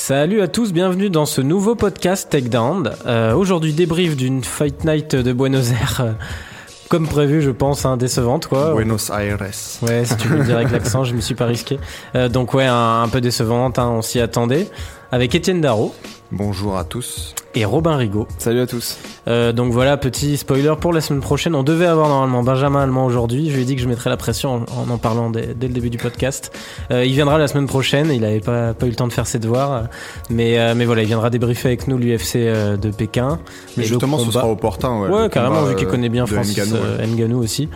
Salut à tous, bienvenue dans ce nouveau podcast Takedown. Euh, Aujourd'hui débrief d'une Fight Night de Buenos Aires, euh, comme prévu je pense, hein, décevante quoi. Buenos Aires. Ouais, si tu veux le dire avec l'accent, je me suis pas risqué. Euh, donc ouais, un, un peu décevante, hein, on s'y attendait. Avec Étienne Darro Bonjour à tous. Et Robin Rigaud. Salut à tous. Euh, donc voilà, petit spoiler pour la semaine prochaine. On devait avoir normalement Benjamin Allemand aujourd'hui. Je lui ai dit que je mettrais la pression en en, parlant dès, dès le début du podcast. Euh, il viendra la semaine prochaine. Il n'avait pas, pas eu le temps de faire ses devoirs. Mais, euh, mais voilà, il viendra débriefer avec nous l'UFC de Pékin. Mais justement, ce sera opportun. Ouais, Ouais, carrément, combat, vu qu'il connaît bien Francis ouais. Ngannou aussi,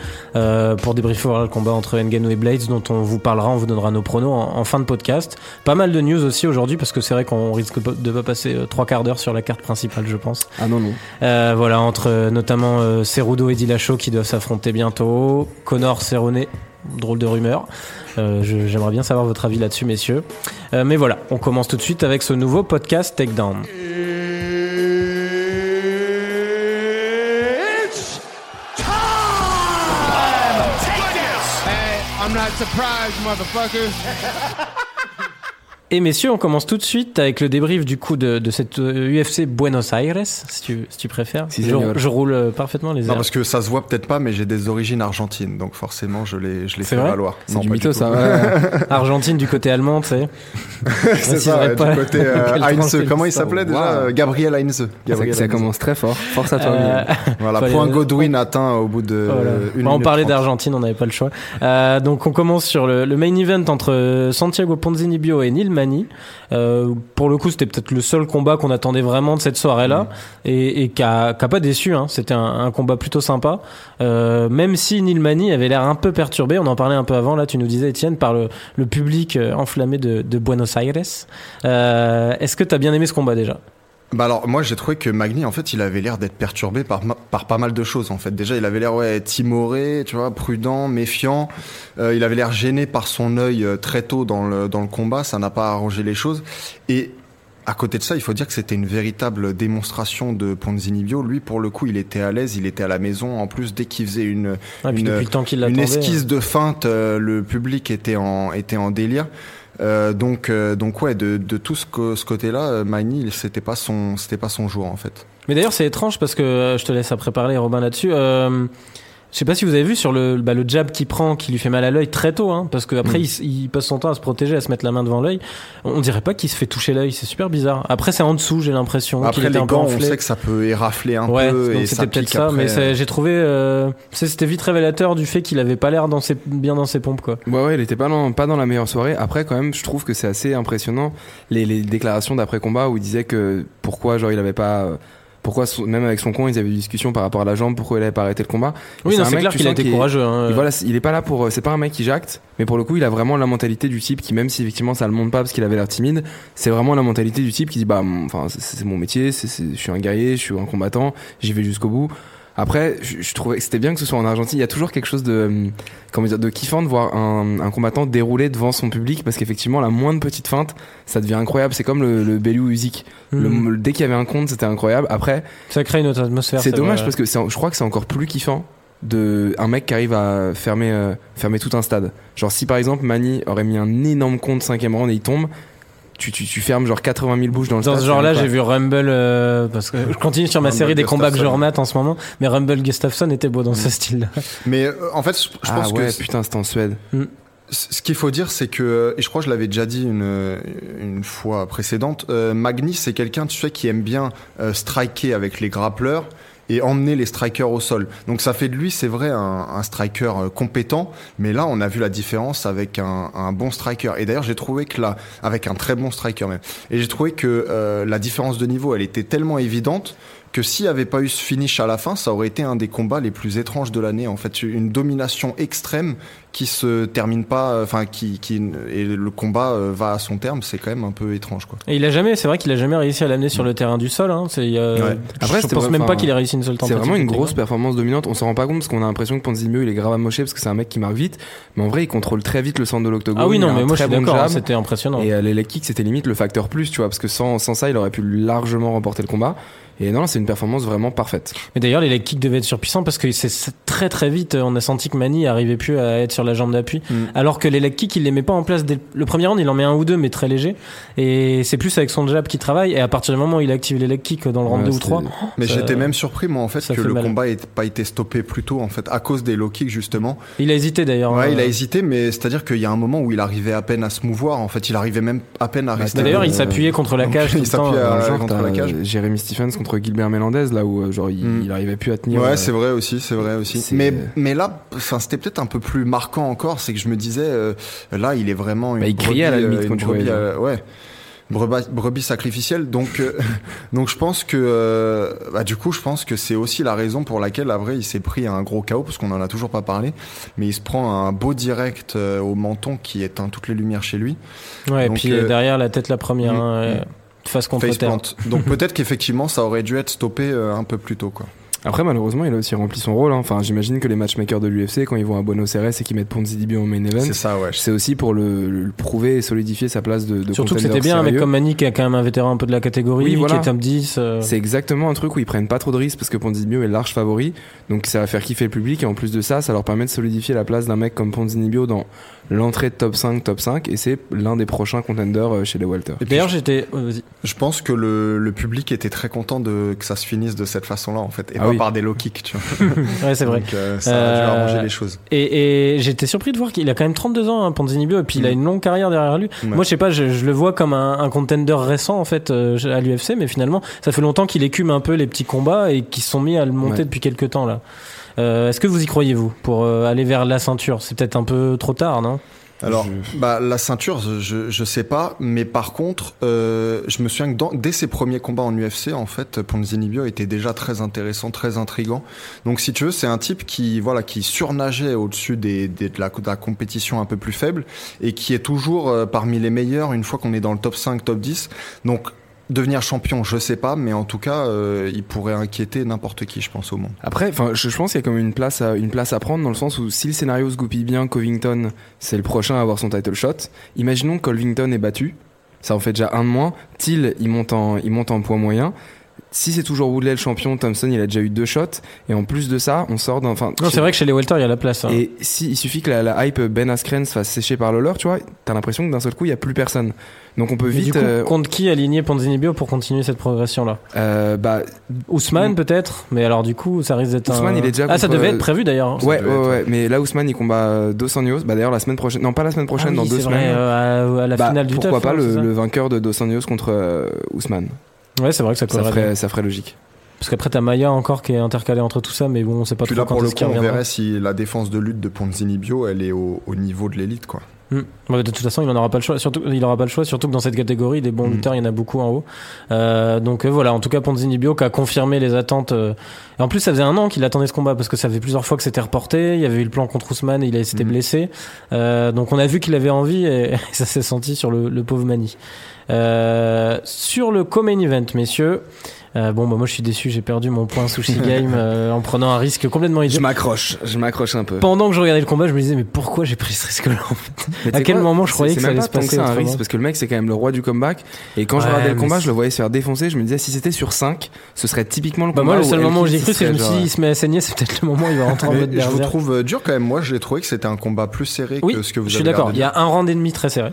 pour débriefer voilà, le combat entre Ngannou et Blades, dont on vous parlera, on vous donnera nos pronos en, en fin de podcast. Pas mal de news aussi aujourd'hui, parce que c'est vrai qu'on risque de pas passer trois quarts d'heure sur la carte principale, je pense. Ah non, non. Euh, voilà, entre euh, notamment euh, Cerudo et Dillashaw qui doivent s'affronter bientôt, Connor Cerrone, drôle de rumeur. Euh, J'aimerais bien savoir votre avis là-dessus, messieurs. Euh, mais voilà, on commence tout de suite avec ce nouveau podcast Takedown. It's Hey, I'm not surprised, motherfuckers. Et messieurs, on commence tout de suite avec le débrief du coup de, de cette euh, UFC Buenos Aires, si tu, si tu préfères. Si, je, je roule euh, parfaitement les Non, airs. parce que ça se voit peut-être pas, mais j'ai des origines argentines, donc forcément, je les, je les fais valoir. C'est Non, du mytho, ça. ouais. Argentine du côté allemand, tu sais. C'est ça, ouais, pas du côté euh, quelle Heinz. tranche Comment il s'appelait déjà Wow. Euh, Gabriel Heinz. ça, Gabriel ça commence très fort. Force à toi. Euh. Voilà, point Godwin atteint au bout de Voilà. euh, une Bon, on minute parlait 30. d'Argentine, on n'avait pas le choix. Euh, donc on commence sur le, le main event entre euh, Santiago Ponzinibbio et Neil Euh, pour le coup, c'était peut-être le seul combat qu'on attendait vraiment de cette soirée-là et, et qui a, qui a pas déçu. Hein. C'était un, un combat plutôt sympa. Euh, même si Neil Mani avait l'air un peu perturbé, on en parlait un peu avant. Là, tu nous disais, Étienne, par le, le public euh, enflammé de, de Buenos Aires. Euh, Est-ce que tu as bien aimé ce combat déjà? Bah alors moi j'ai trouvé que Magny en fait il avait l'air d'être perturbé par, par pas mal de choses en fait. Déjà il avait l'air ouais timoré, tu vois, prudent, méfiant. Euh, il avait l'air gêné par son œil euh, très tôt dans le, dans le combat, ça n'a pas arrangé les choses. Et à côté de ça, il faut dire que c'était une véritable démonstration de Ponzinibio. Lui pour le coup il était à l'aise, il était à la maison. En plus dès qu'il faisait une, Ah, Une- depuis le temps qu'il une esquisse de feinte, euh, le public était en, était en délire. Euh, donc, euh, donc ouais, de, de tout ce, co- ce côté-là, euh, Magny, c'était pas son, c'était pas son jour en fait. Mais d'ailleurs, c'est étrange parce que euh, je te laisse après parler, Robin, là-dessus. Euh, je sais pas si vous avez vu sur le, bah, le jab qu'il prend, qui lui fait mal à l'œil très tôt, hein, parce qu'après, Mm. il, passe son temps à se protéger, à se mettre la main devant l'œil. On dirait pas qu'il se fait toucher l'œil, c'est super bizarre. Après, c'est en dessous, j'ai l'impression. Après les gants, on sait que ça peut érafler un Ouais, peu c'était peut-être ça, mais j'ai trouvé, euh, c'était vite révélateur du fait qu'il avait pas l'air dans ses, bien dans ses pompes, quoi. Ouais, ouais, il était pas dans, pas dans la meilleure soirée. Après, quand même, je trouve que c'est assez impressionnant les, les déclarations d'après combat où il disait que pourquoi, genre, il avait pas. Pourquoi, son- même avec son con, ils avaient des discussions par rapport à la jambe, pourquoi il avait pas arrêté le combat. Oui, c'est clair qu'il a été est- courageux. Hein, voilà, il est pas là pour. euh, C'est pas un mec qui jacte, mais pour le coup, il a vraiment la mentalité du type qui, même si effectivement ça le montre pas parce qu'il avait l'air timide, c'est vraiment la mentalité du type qui dit bah, enfin, c'est- c'est mon métier, c'est c'est- je suis un guerrier, je suis un combattant, j'y vais jusqu'au bout. Après, je, je trouvais que c'était bien que ce soit en Argentine. Il y a toujours quelque chose de, euh, comment dire, de kiffant de voir un, un combattant dérouler devant son public parce qu'effectivement, la moindre petite feinte, ça devient incroyable. C'est comme le, le Usyk. Le- Hmm. le- dès qu'il y avait un compte, c'était incroyable. Après, Ça crée une autre atmosphère. c'est dommage vrai. parce que je crois que c'est encore plus kiffant de un mec qui arrive à fermer euh, fermer tout un stade. Genre si par exemple Mani aurait mis un énorme compte cinquième round et il tombe, tu, tu, tu fermes genre 80 000 bouches dans le Dans stade. ce genre-là, c'est j'ai vu Rumble, euh, parce que je continue sur ma Rumble série des combats que je remate en ce moment, mais Rumble Gustafsson était beau dans ce style-là. Mais euh, en fait, je, je pas- pense ah ouais, que putain, c'était en Suède. c- ce qu'il faut dire, c'est que, et je crois que je l'avais déjà dit une, une fois précédente, euh, Magny, c'est quelqu'un, tu sais, qui aime bien euh, striker avec les grappleurs et emmener les strikers au sol. Donc ça fait de lui, c'est vrai, un, un striker euh, compétent, mais là, on a vu la différence avec un, un bon striker. Et d'ailleurs, j'ai trouvé que là, avec un très bon striker même, et j'ai trouvé que euh, la différence de niveau, elle était tellement évidente que s'il n'y avait pas eu ce finish à la fin, ça aurait été un des combats les plus étranges de l'année. En fait, une domination extrême qui se termine pas, euh, enfin, qui, qui, et le combat euh, va à son terme, c'est quand même un peu étrange, quoi. Et il a jamais, c'est vrai qu'il a jamais réussi à l'amener sur le terrain du sol. Hein. C'est, euh, Ouais. Après, je pense vrai- même pas qu'il ait réussi une seule C'est tentative. vraiment une grosse performance dominante. On s'en rend pas compte parce qu'on a l'impression que Ponzinibbio il est grave amoché parce que c'est un mec qui marque vite, mais en vrai il contrôle très vite le centre de l'octogone. Ah oui, non, mais moi je suis bon d'accord, hein, c'était impressionnant. Et euh, les leg kicks, c'était limite le facteur plus, tu vois, parce que sans, sans ça, il aurait pu largement remporter le combat. Et non, c'est une performance vraiment parfaite. Mais d'ailleurs, les leg kicks devaient être surpuissants parce que c'est très très vite, on a senti que Mani arrivait plus à être sur la jambe d'appui. Mm. Alors que les leg kicks, il les met pas en place dès le premier round, il en met un ou deux, mais très léger. Et c'est plus avec son jab qu'il travaille. Et à partir du moment où il active les leg kicks dans le round Ouais, 2 ou 3, c'est- Mais j'étais même surpris, moi, en fait, que fait le mal. combat n'ait pas été stoppé plus tôt, en fait, à cause des low kicks, justement. il a hésité d'ailleurs. Ouais, il a Euh, hésité, mais c'est-à-dire qu'il y a un moment où il arrivait à peine à se mouvoir. En fait, il arrivait même à peine à rester. Bah, D'ailleurs, Euh, il s'appuyait contre la cage. il s'appuyait contre la cage. euh, Jérémy Stephens contre Gilbert Melendez, là où euh, genre il, Mm. il arrivait plus à tenir. Ouais, euh, c'est vrai aussi, c'est vrai aussi. c'est- Mais mais là, enfin, c'était peut-être un peu plus marquant encore, c'est que je me disais, euh, là, il est vraiment une Bah, il criait à la brebis, limite quand une tu brebis, euh, ouais. Brebis, brebis sacrificielle. Donc, euh, donc je pense que, euh, bah, du coup, je pense que c'est aussi la raison pour laquelle, après, il s'est pris un gros chaos, parce qu'on en a toujours pas parlé. Mais il se prend un beau direct euh, au menton qui éteint toutes les lumières chez lui. Ouais, et puis euh, derrière la tête la première, mm, hein, euh, mm. Face contre Face terre. Donc peut-être qu'effectivement, ça aurait dû être stoppé euh, un peu plus tôt, quoi. Après, malheureusement, il a aussi rempli son rôle. hein. Enfin, j'imagine que les matchmakers de l'UFC, quand ils vont à Buenos Aires et qu'ils mettent Ponzinibbio en main event, C'est ça, ouais. c'est aussi pour le, le prouver et solidifier sa place de, de Surtout que c'était bien un mec comme Mani qui a quand même un vétéran un peu de la catégorie, Oui, voilà. qui est top 10. euh, C'est exactement un truc où ils prennent pas trop de risques parce que Ponzinibbio est large favori. Donc ça va faire kiffer le public et en plus de ça, ça leur permet de solidifier la place d'un mec comme Ponzinibbio dans l'entrée de top 5, top 5 et c'est l'un des prochains contenders euh, chez les Walter. Et puis, D'ailleurs, j'étais. euh. Je pense que le, le public était très content de que ça se finisse de cette façon-là en fait, et Ah pas oui. par des low kicks, tu vois. Ouais, c'est vrai. Donc, euh, ça a dû arranger les choses. Et, et j'étais surpris de voir qu'il a quand même 32 ans, hein, Ponzinibbio, et puis il a Mm. une longue carrière derrière lui. Ouais. Moi, je sais pas, je, je le vois comme un, un contender récent en fait euh, à l'UFC, mais finalement, ça fait longtemps qu'il écume un peu les petits combats et qu'ils se sont mis à le monter Ouais. depuis quelques temps là. Euh, Est-ce que vous y croyez vous pour euh, aller vers la ceinture? C'est peut-être un peu trop tard, non? Alors, je- bah, la ceinture, je, je sais pas, mais par contre, euh, je me souviens que dans- dès ses premiers combats en UFC, en fait, Ponzinibbio était déjà très intéressant, très intrigant. Donc, si tu veux, c'est un type qui, voilà, qui surnageait au-dessus des, des- de, la, de la compétition un peu plus faible et qui est toujours euh, parmi les meilleurs une fois qu'on est dans le top 5, top 10. Donc, devenir champion, je sais pas, mais en tout cas, euh, il pourrait inquiéter n'importe qui, je pense, au monde. Après, je, pense qu'il y a comme une place à une place à prendre dans le sens où si le scénario se goupille bien, Covington c'est le prochain à avoir son title shot. Imaginons que Covington est battu, ça en fait déjà un de moins. Till il monte en il monte en poids moyen. Si c'est toujours Woodley le champion, Thompson il a déjà eu deux shots et en plus de ça, on sort d'un. Enfin, Non, c'est vrai que chez les welter, il y a la place. hein. Et si il suffit que la, la hype Ben Askren se fasse sécher par Lawler, tu vois, t'as l'impression que d'un seul coup il y a plus personne. Donc on peut Mais du vite. coup, euh, contre qui aligner Ponzinibbio pour continuer cette progression là euh, bah Ousmane peut-être, mais alors du coup, ça risque d'être un. Ousmane, il est déjà Ah, ça devait être prévu d'ailleurs. ouais, devait ouais, être, ouais, mais là Ousmane il combat euh, Dos Anjos. Bah d'ailleurs la semaine prochaine, non pas la semaine prochaine, Ah dans deux vrai, semaines. euh, à, la Bah, finale du pourquoi pas hein, le, vainqueur de Dos Anjos contre euh, Ousmane Ouais, c'est vrai que ça ça collerait bien. ferait, ça ferait logique. Parce qu'après, t'as Maya encore qui est intercalé entre tout ça, mais bon, on sait pas Puis trop là, quand pour le coup, on reviendra. verrait si la défense de lutte de Ponzinibbio, elle est au, au niveau de l'élite, quoi. Hmm. Ouais, de toute façon, il en aura pas le choix. Surtout, il aura pas le choix, surtout que dans cette catégorie, des bons Mm. lutteurs, il y en a beaucoup en haut. Euh, donc euh, voilà, en tout cas, Ponzinibbio qui a confirmé les attentes. euh, Et en plus, ça faisait un an qu'il attendait ce combat parce que ça fait plusieurs fois que c'était reporté. Il y avait eu le plan contre Ousmane, il a- s'était Mm. blessé. Euh, donc on a vu qu'il avait envie et, ça s'est senti sur le, le pauvre Mani. Euh, sur le co-main event, messieurs. euh, bon, bah, moi je suis déçu, j'ai perdu mon point sushi game euh, en prenant un risque complètement idiot. Je m'accroche, je m'accroche un peu. Pendant que je regardais le combat, je me disais mais pourquoi j'ai pris ce risque-là en fait? Mais À quel quoi moment je croyais que ça allait pas se passer un risque parce que le mec c'est quand même le roi du comeback et quand je regardais le combat je le voyais se faire défoncer je me disais si c'était sur 5 ce serait typiquement le Bah combat moi le seul où moment où j'y ai Elkins cru c'est que je me serait suis dit genre, il se met à saigner c'est peut-être le moment où il va rentrer en mode je vous trouve euh, dur quand même. Moi, j'ai trouvé que c'était un combat plus serré que ce que vous je suis avez d'accord. Il y a un round et demi très serré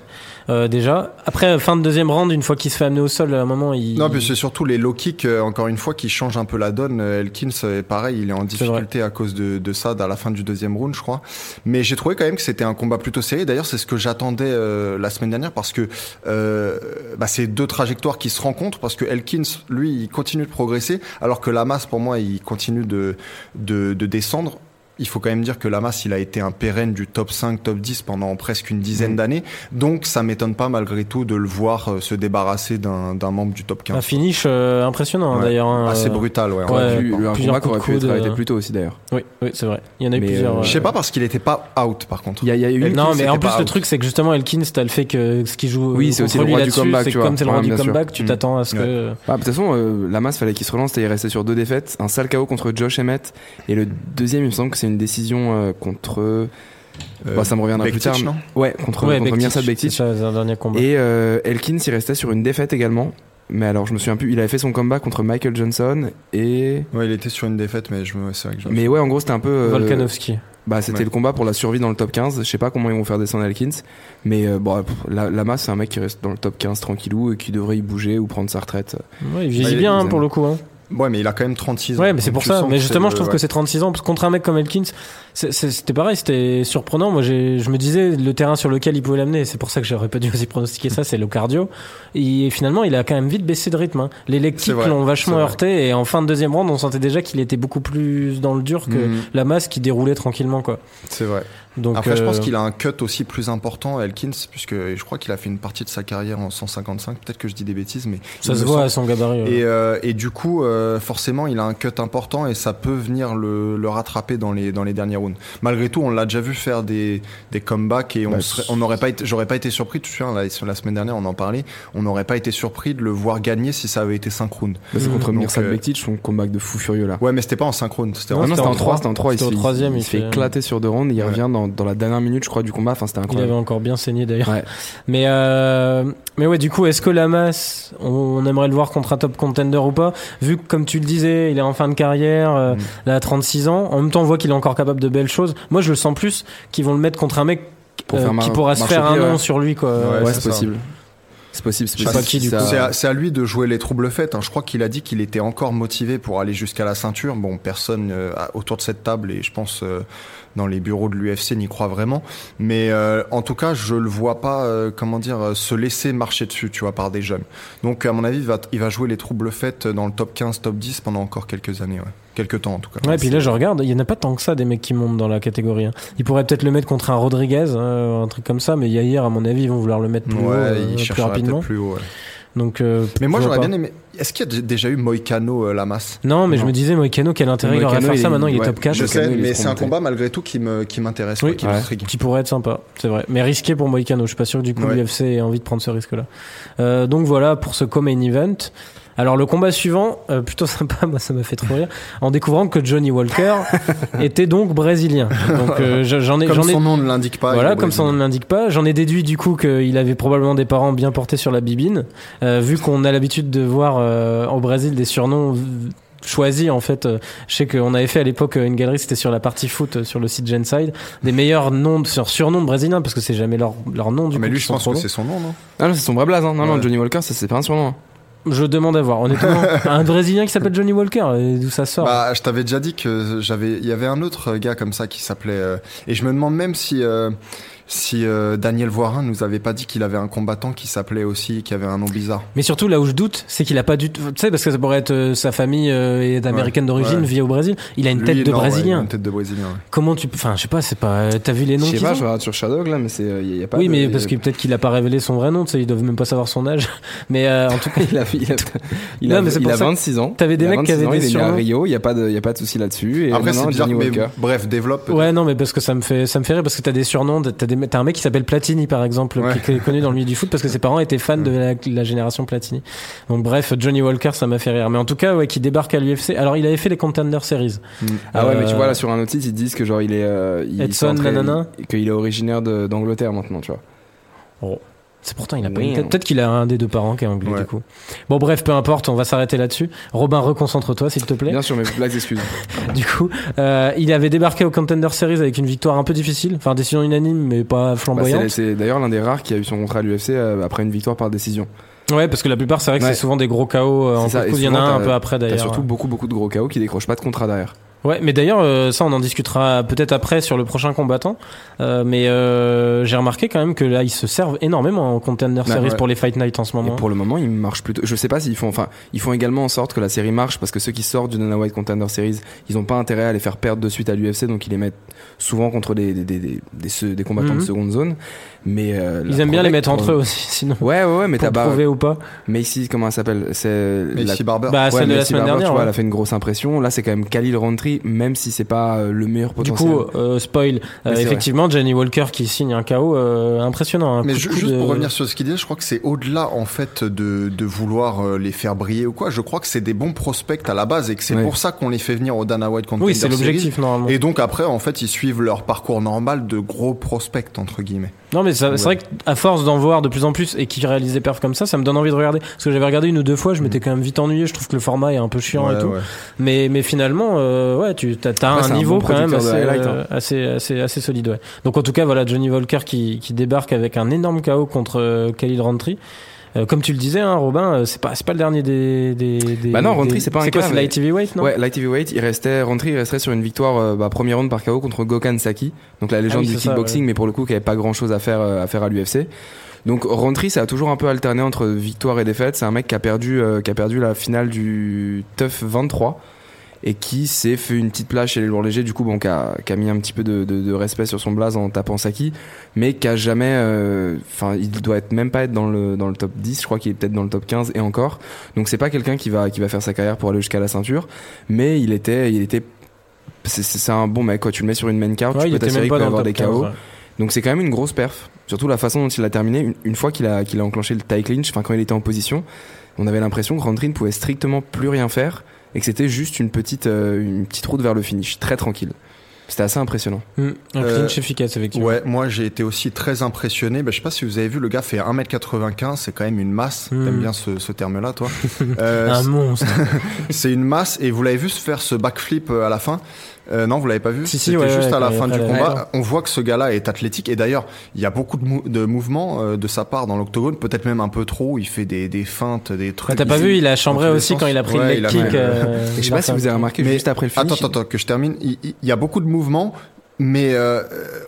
euh, déjà. Après fin de deuxième round, une fois qu'il se fait amener au sol, à un moment il. Non, puis c'est surtout les low kicks, euh, encore une fois, qui changent un peu la donne. Euh, Elkins, pareil, il est en difficulté à cause de, de ça à la fin du deuxième round, je crois. Mais j'ai trouvé quand même que c'était un combat plutôt serré. D'ailleurs, c'est ce que j'attendais euh, la semaine dernière parce que euh, bah, c'est deux trajectoires qui se rencontrent parce que Elkins, lui, il continue de progresser alors que Lamas, pour moi, il continue de, de, de descendre. Il faut quand même dire que Lamas, il a été un pérenne du top 5, top 10 pendant presque une dizaine Mhm. d'années. Donc, ça m'étonne pas malgré tout de le voir euh, se débarrasser d'un d'un membre du top 15. un finish euh, impressionnant hein, Ouais. d'ailleurs. hein, assez euh, brutal, ouais. Ouais, pu- un plusieurs combat qui aurait coups pu de être coude, arrêté plus tôt aussi d'ailleurs Oui, oui c'est vrai. Il y en a eu Mais, plusieurs. euh. Je sais pas parce qu'il était pas out par contre. il y a, il y a eu une non, Elkins, mais en plus le out. truc c'est que justement Elkins, t'as le fait que ce qui joue Oui, c'est aussi le roi du comeback, c'est comme c'est le roi du comeback, tu Mm. t'attends à ce que. Ah, de toute façon, Lamas fallait qu'il se relance. Il est resté sur deux défaites, un sale KO contre Josh Emmett et le deuxième, il me semble que c'est une décision euh, contre. Euh, bah, ça me reviendra plus Bektic, tard. non Ouais, contre, Ouais, contre Bektic, Bektic. ça, un dernier combat. Et euh, Elkins, il restait sur une défaite également. Mais alors, je me souviens plus. Il avait fait son comeback contre Michael Johnson et. Ouais, il était sur une défaite, mais je me. C'est vrai que je- Mais ouais, en gros, c'était un peu. euh, Volkanovski. Bah, c'était Ouais. le combat pour la survie dans le top 15. Je sais pas comment ils vont faire descendre Elkins. Mais euh, bon, pff, la, Lama, c'est un mec qui reste dans le top 15 tranquillou et qui devrait y bouger ou prendre sa retraite. Ouais, il vieillit il- bien il hein, pour le coup. Hein. Ouais, mais il a quand même 36 ans. Ouais, mais c'est pour ça. Mais justement, je trouve que c'est 36 ans. Parce que contre un mec comme Elkins, c'était pareil, c'était surprenant. Moi, je me disais, le terrain sur lequel il pouvait l'amener, c'est pour ça que j'aurais pas dû aussi pronostiquer ça, c'est le cardio. Et finalement, il a quand même vite baissé de rythme. hein. Les vrai, l'ont vachement heurté. Et en fin de deuxième round, on sentait déjà qu'il était beaucoup plus dans le dur que Mhm. la masse qui déroulait tranquillement, quoi. C'est vrai. Donc, Après, je pense euh, qu'il a un cut aussi plus important, Elkins, puisque je crois qu'il a fait une partie de sa carrière en 155. Peut-être que je dis des bêtises, mais ça se voit à son gabarit. ouais. Et, euh, et du coup, euh, forcément, il a un cut important et ça peut venir le, le rattraper dans les, dans les derniers rounds. Malgré tout, on l'a déjà vu faire des, des comebacks et on Ouais, serait- on n'aurait pas été, j'aurais pas été surpris, tu là, sur la semaine dernière, on en parlait, on n'aurait pas été surpris de le voir gagner si ça avait été 5 rounds. Bah, c'est contre Donc, Mirsad euh, Bektic, son comeback de fou furieux là. Ouais, mais c'était pas en 5 rounds, c'était Non, en non, c'était en en 3, trois. c'était en 3. Il, C'était fait- troisième, il il se fait éclater sur deux rounds. Il Ouais. revient dans, dans la dernière minute, je crois, du combat. Enfin, c'était Il avait incroyable. encore bien saigné d'ailleurs. Ouais. Mais euh, mais ouais, du coup, est-ce que Lamas, on, on aimerait le voir contre un top contender ou pas? Vu que, comme tu le disais, il est en fin de carrière, euh, Mm. il a 36 ans. En même temps, on voit qu'il est encore capable de belles choses. Moi, je le sens plus qu'ils vont le mettre contre un mec Pour euh, mar- qui pourra se faire un nom ouais. sur lui, quoi. Ouais, Ouais, c'est c'est ça. possible. C'est possible, c'est Je sais possible. pas qui, du Ça- coup. C'est à, c'est à lui de jouer les troubles faits. hein. Je crois qu'il a dit qu'il était encore motivé pour aller jusqu'à la ceinture. Bon, personne euh, autour de cette table et je pense euh, dans les bureaux de l'UFC n'y croit vraiment. Mais euh, en tout cas, je le vois pas, euh, comment dire, euh, se laisser marcher dessus, tu vois, par des jeunes. Donc, à mon avis, il va, il va jouer les troubles faits dans le top 15, top 10 pendant encore quelques années, ouais. Quelques temps en tout cas. Ouais, puis là, je regarde, il y en a pas tant que ça des mecs qui montent dans la catégorie. hein. Il pourrait peut-être le mettre contre un Rodriguez, hein, un truc comme ça, mais Yair, à mon avis, ils vont vouloir le mettre plus Ouais, haut, euh, plus rapidement. peut-être plus haut. ouais. Donc, euh, Mais moi, j'aurais bien aimé. Est-ce qu'il y a déjà eu Moicano euh, Lamas? Non, mais je me disais, Moïcano, quel intérêt il aurait à faire ça il- maintenant, il est top 4. Je Moicano, sais, mais c'est un combat malgré tout qui me qui m'intéresse, Oui. quoi, qui Ouais. m'intrigue. qui pourrait être sympa, c'est vrai. Mais risqué pour Moïcano. Je suis pas sûr que du coup Ouais. l'UFC ait envie de prendre ce risque-là. Euh, donc voilà pour ce co-main event. Alors le combat suivant, euh, plutôt sympa, moi ça m'a fait trop rire, en découvrant que Johnny Walker était donc brésilien. Donc euh, je- j'en ai, Comme j'en ai, son nom ne l'indique pas. il voilà, comme son nom ne l'indique pas, j'en ai déduit du coup qu'il avait probablement des parents bien portés sur la bibine, euh, vu qu'on a l'habitude de voir euh, au Brésil des surnoms choisis en fait. Je sais qu'on avait fait à l'époque une galerie, c'était sur la partie foot sur le site Genside, des meilleurs noms, de- sur surnoms brésiliens parce que c'est jamais leur leur nom du Mais coup. lui, qui je pense que c'est son nom, non? Ah non, c'est son vrai blaze. Hein. Non, non. Johnny Walker, ça c'est pas un surnom. hein. Je demande à voir. Honnêtement, un Brésilien qui s'appelle Johnny Walker, d'où ça sort Bah, je t'avais déjà dit que j'avais, il y avait un autre gars comme ça qui s'appelait, euh, et je me demande même si, euh, si euh, Daniel Voirin nous avait pas dit qu'il avait un combattant qui s'appelait aussi, qui avait un nom bizarre. Mais surtout, là où je doute, c'est qu'il a pas du tout. Tu sais, parce que ça pourrait être euh, sa famille euh, est américaine Ouais, d'origine, ouais. vit au Brésil. Il a une Lui, tête de non, ouais, il a Brésilien. une tête de Brésilien. ouais. Comment tu. Enfin, je sais pas, c'est pas. euh, T'as vu les noms Je sais pas, je regarde sur Shadowg là, mais c'est y a, y a pas. Oui, de- mais parce que peut-être qu'il a pas révélé son vrai nom, tu sais, ils doivent même pas savoir son âge. Mais euh, en tout cas, il a, il a, il Non, a, mais c'est il pour a ça que 26 ans. t'avais des mecs qui 26 avaient ans, des il est né à surnoms. Rio, il y a pas de, y a pas de souci là-dessus. Et Après, c'est bizarre, bref, développe. Ouais, non, mais parce que ça me fait, ça me fait rire parce que t'as des surnoms, t'as des, t'as un mec qui s'appelle Platini par exemple, Ouais. qui est connu dans le milieu du foot parce que ses parents étaient fans de la, la génération Platini. Donc bref, Johnny Walker, ça m'a fait rire. Mais en tout cas, ouais, qui débarque à l'UFC. Alors, il avait fait les Contender Series. Mm. Ah ouais, mais tu Euh, vois là sur un autre site, ils disent que genre il est, euh, il Edson, nanana. qu'il est originaire d'Angleterre maintenant, tu vois. C'est pourtant, il a pas une tête. on- Peut-être qu'il a un des deux parents qui est anglais Ouais. du coup. Bon, bref, peu importe, on va s'arrêter là-dessus. Robin, reconcentre-toi s'il te plaît. Bien sûr, mes blagues excuses. Du coup, euh, il avait débarqué au Contender Series avec une victoire un peu difficile, enfin décision unanime mais pas Bah, flamboyante. c'est c'est d'ailleurs l'un des rares qui a eu son contrat à l'UFC euh, après une victoire par décision. ouais, parce que la plupart c'est vrai que Ouais. c'est souvent des gros KO euh, en coup. Il y en a un un t'as- peu après T'as d'ailleurs. surtout beaucoup beaucoup de gros KO qui décrochent pas de contrat derrière. Ouais, mais d'ailleurs euh, ça on en discutera peut-être après sur le prochain combattant. Euh, mais euh, j'ai remarqué quand même que là ils se servent énormément en Contender Series ouais. pour les Fight Night en ce moment. Et pour le moment, ils marchent plutôt. Je sais pas s'ils font. Enfin, ils font également en sorte que la série marche parce que ceux qui sortent du Dana White Contender Series, ils ont pas intérêt à les faire perdre de suite à l'UFC, donc ils les mettent souvent contre des des des des, des combattants Mhm. de seconde zone. Mais euh, Ils aiment bien les mettre entre eux aussi, sinon Ouais, ouais, ouais, mais t'as pas. prouver ou pas. Mais ici, comment elle s'appelle? C'est ici, Barber. Bah Ouais, celle de la Macy semaine Barber, dernière. tu vois, ouais. elle a fait une grosse impression. Là, c'est quand même Khalil Rountree, même si c'est pas euh, le meilleur Du potentiel. coup, euh, spoil, euh, effectivement, Johnny Walker qui signe un KO euh, impressionnant. un Mais de juste pour revenir sur ce qu'il disait, je crois que c'est au-delà en fait de, de vouloir les faire briller ou quoi. Je crois que c'est des bons prospects à la base et que c'est Ouais. pour ça qu'on les fait venir au Dana White Contender Oui, c'est l'objectif normalement. Et donc après, en fait, ils suivent leur parcours normal de gros prospects entre guillemets. Non, mais c'est vrai qu'à force d'en voir de plus en plus et qui réalisent des perfs comme ça, ça me donne envie de regarder. Parce que j'avais regardé une ou deux fois, je m'étais quand même vite ennuyé. Je trouve que le format est un peu chiant Ouais, et tout. ouais. Mais, mais finalement, euh, ouais, tu as, un niveau bon quand même assez, euh, hein. assez, assez, assez solide. Ouais. Donc en tout cas, voilà, Johnny Walker qui, qui débarque avec un énorme KO contre euh, Khalil Rountree. Euh, comme tu le disais, hein, Robin, euh, c'est pas, c'est pas le dernier des. des, des Bah non, des- c'est pas un C'est quoi, c'est light heavyweight, non? Ouais, light heavyweight, il restait, Rountree, il resterait sur une victoire, euh, bah, premier round par KO contre Gokhan Saki, donc la légende Ah oui, du ça, kickboxing, ouais. mais pour le coup, qui avait pas grand chose à faire, à faire à l'UFC. Donc Rountree, ça a toujours un peu alterné entre victoire et défaite. C'est un mec qui a perdu, euh, qui a perdu la finale du TUF 23 et qui s'est fait une petite place chez les lourds légers, du coup, bon, qui a, mis un petit peu de, de- de respect sur son blaze en tapant Saki, mais qui a jamais, euh, enfin, il doit être même pas être dans le, dans le top 10, je crois qu'il est peut-être dans le top 15 et encore. Donc c'est pas quelqu'un qui va, qui va faire sa carrière pour aller jusqu'à la ceinture, mais il était, il était, c'est- un bon mec, quoi. Tu le mets sur une main card, Ouais, tu peux t'assurer qu'il pas va avoir des top 15, KO. ouais. Donc c'est quand même une grosse perf. Surtout la façon dont il a terminé. Une, une fois qu'il a, qu'il a enclenché le tie clinch, enfin quand il était en position, on avait l'impression que ne pouvait strictement plus rien faire et que c'était juste une petite, euh, une petite route vers le finish, très tranquille. C'était assez impressionnant. Hmm, un Euh, clinch efficace, effectivement. Ouais, moi j'ai été aussi très impressionné. Bah, je sais pas si vous avez vu, le gars fait 1m95, c'est quand même une masse. Mm. T'aimes bien ce, ce terme-là, toi Euh, Un monstre. C'est une masse et vous l'avez vu se faire ce backflip euh, à la fin Euh, Non, vous l'avez pas vu Si, si, C'était ouais, juste ouais, à la fin du combat. On voit que ce gars-là est athlétique et d'ailleurs, il y a beaucoup de, mou- de mouvements euh, de sa part dans l'octogone, peut-être même un peu trop. Il fait des, des feintes, des trucs. Ah, T'as pas vu, il a chambré aussi quand il a pris Ouais, le leg kick. euh, je sais pas si vous avez remarqué Mais- juste après le finish. Attends, attends, attends, que je termine. Il y a beaucoup de mouvements, mais euh,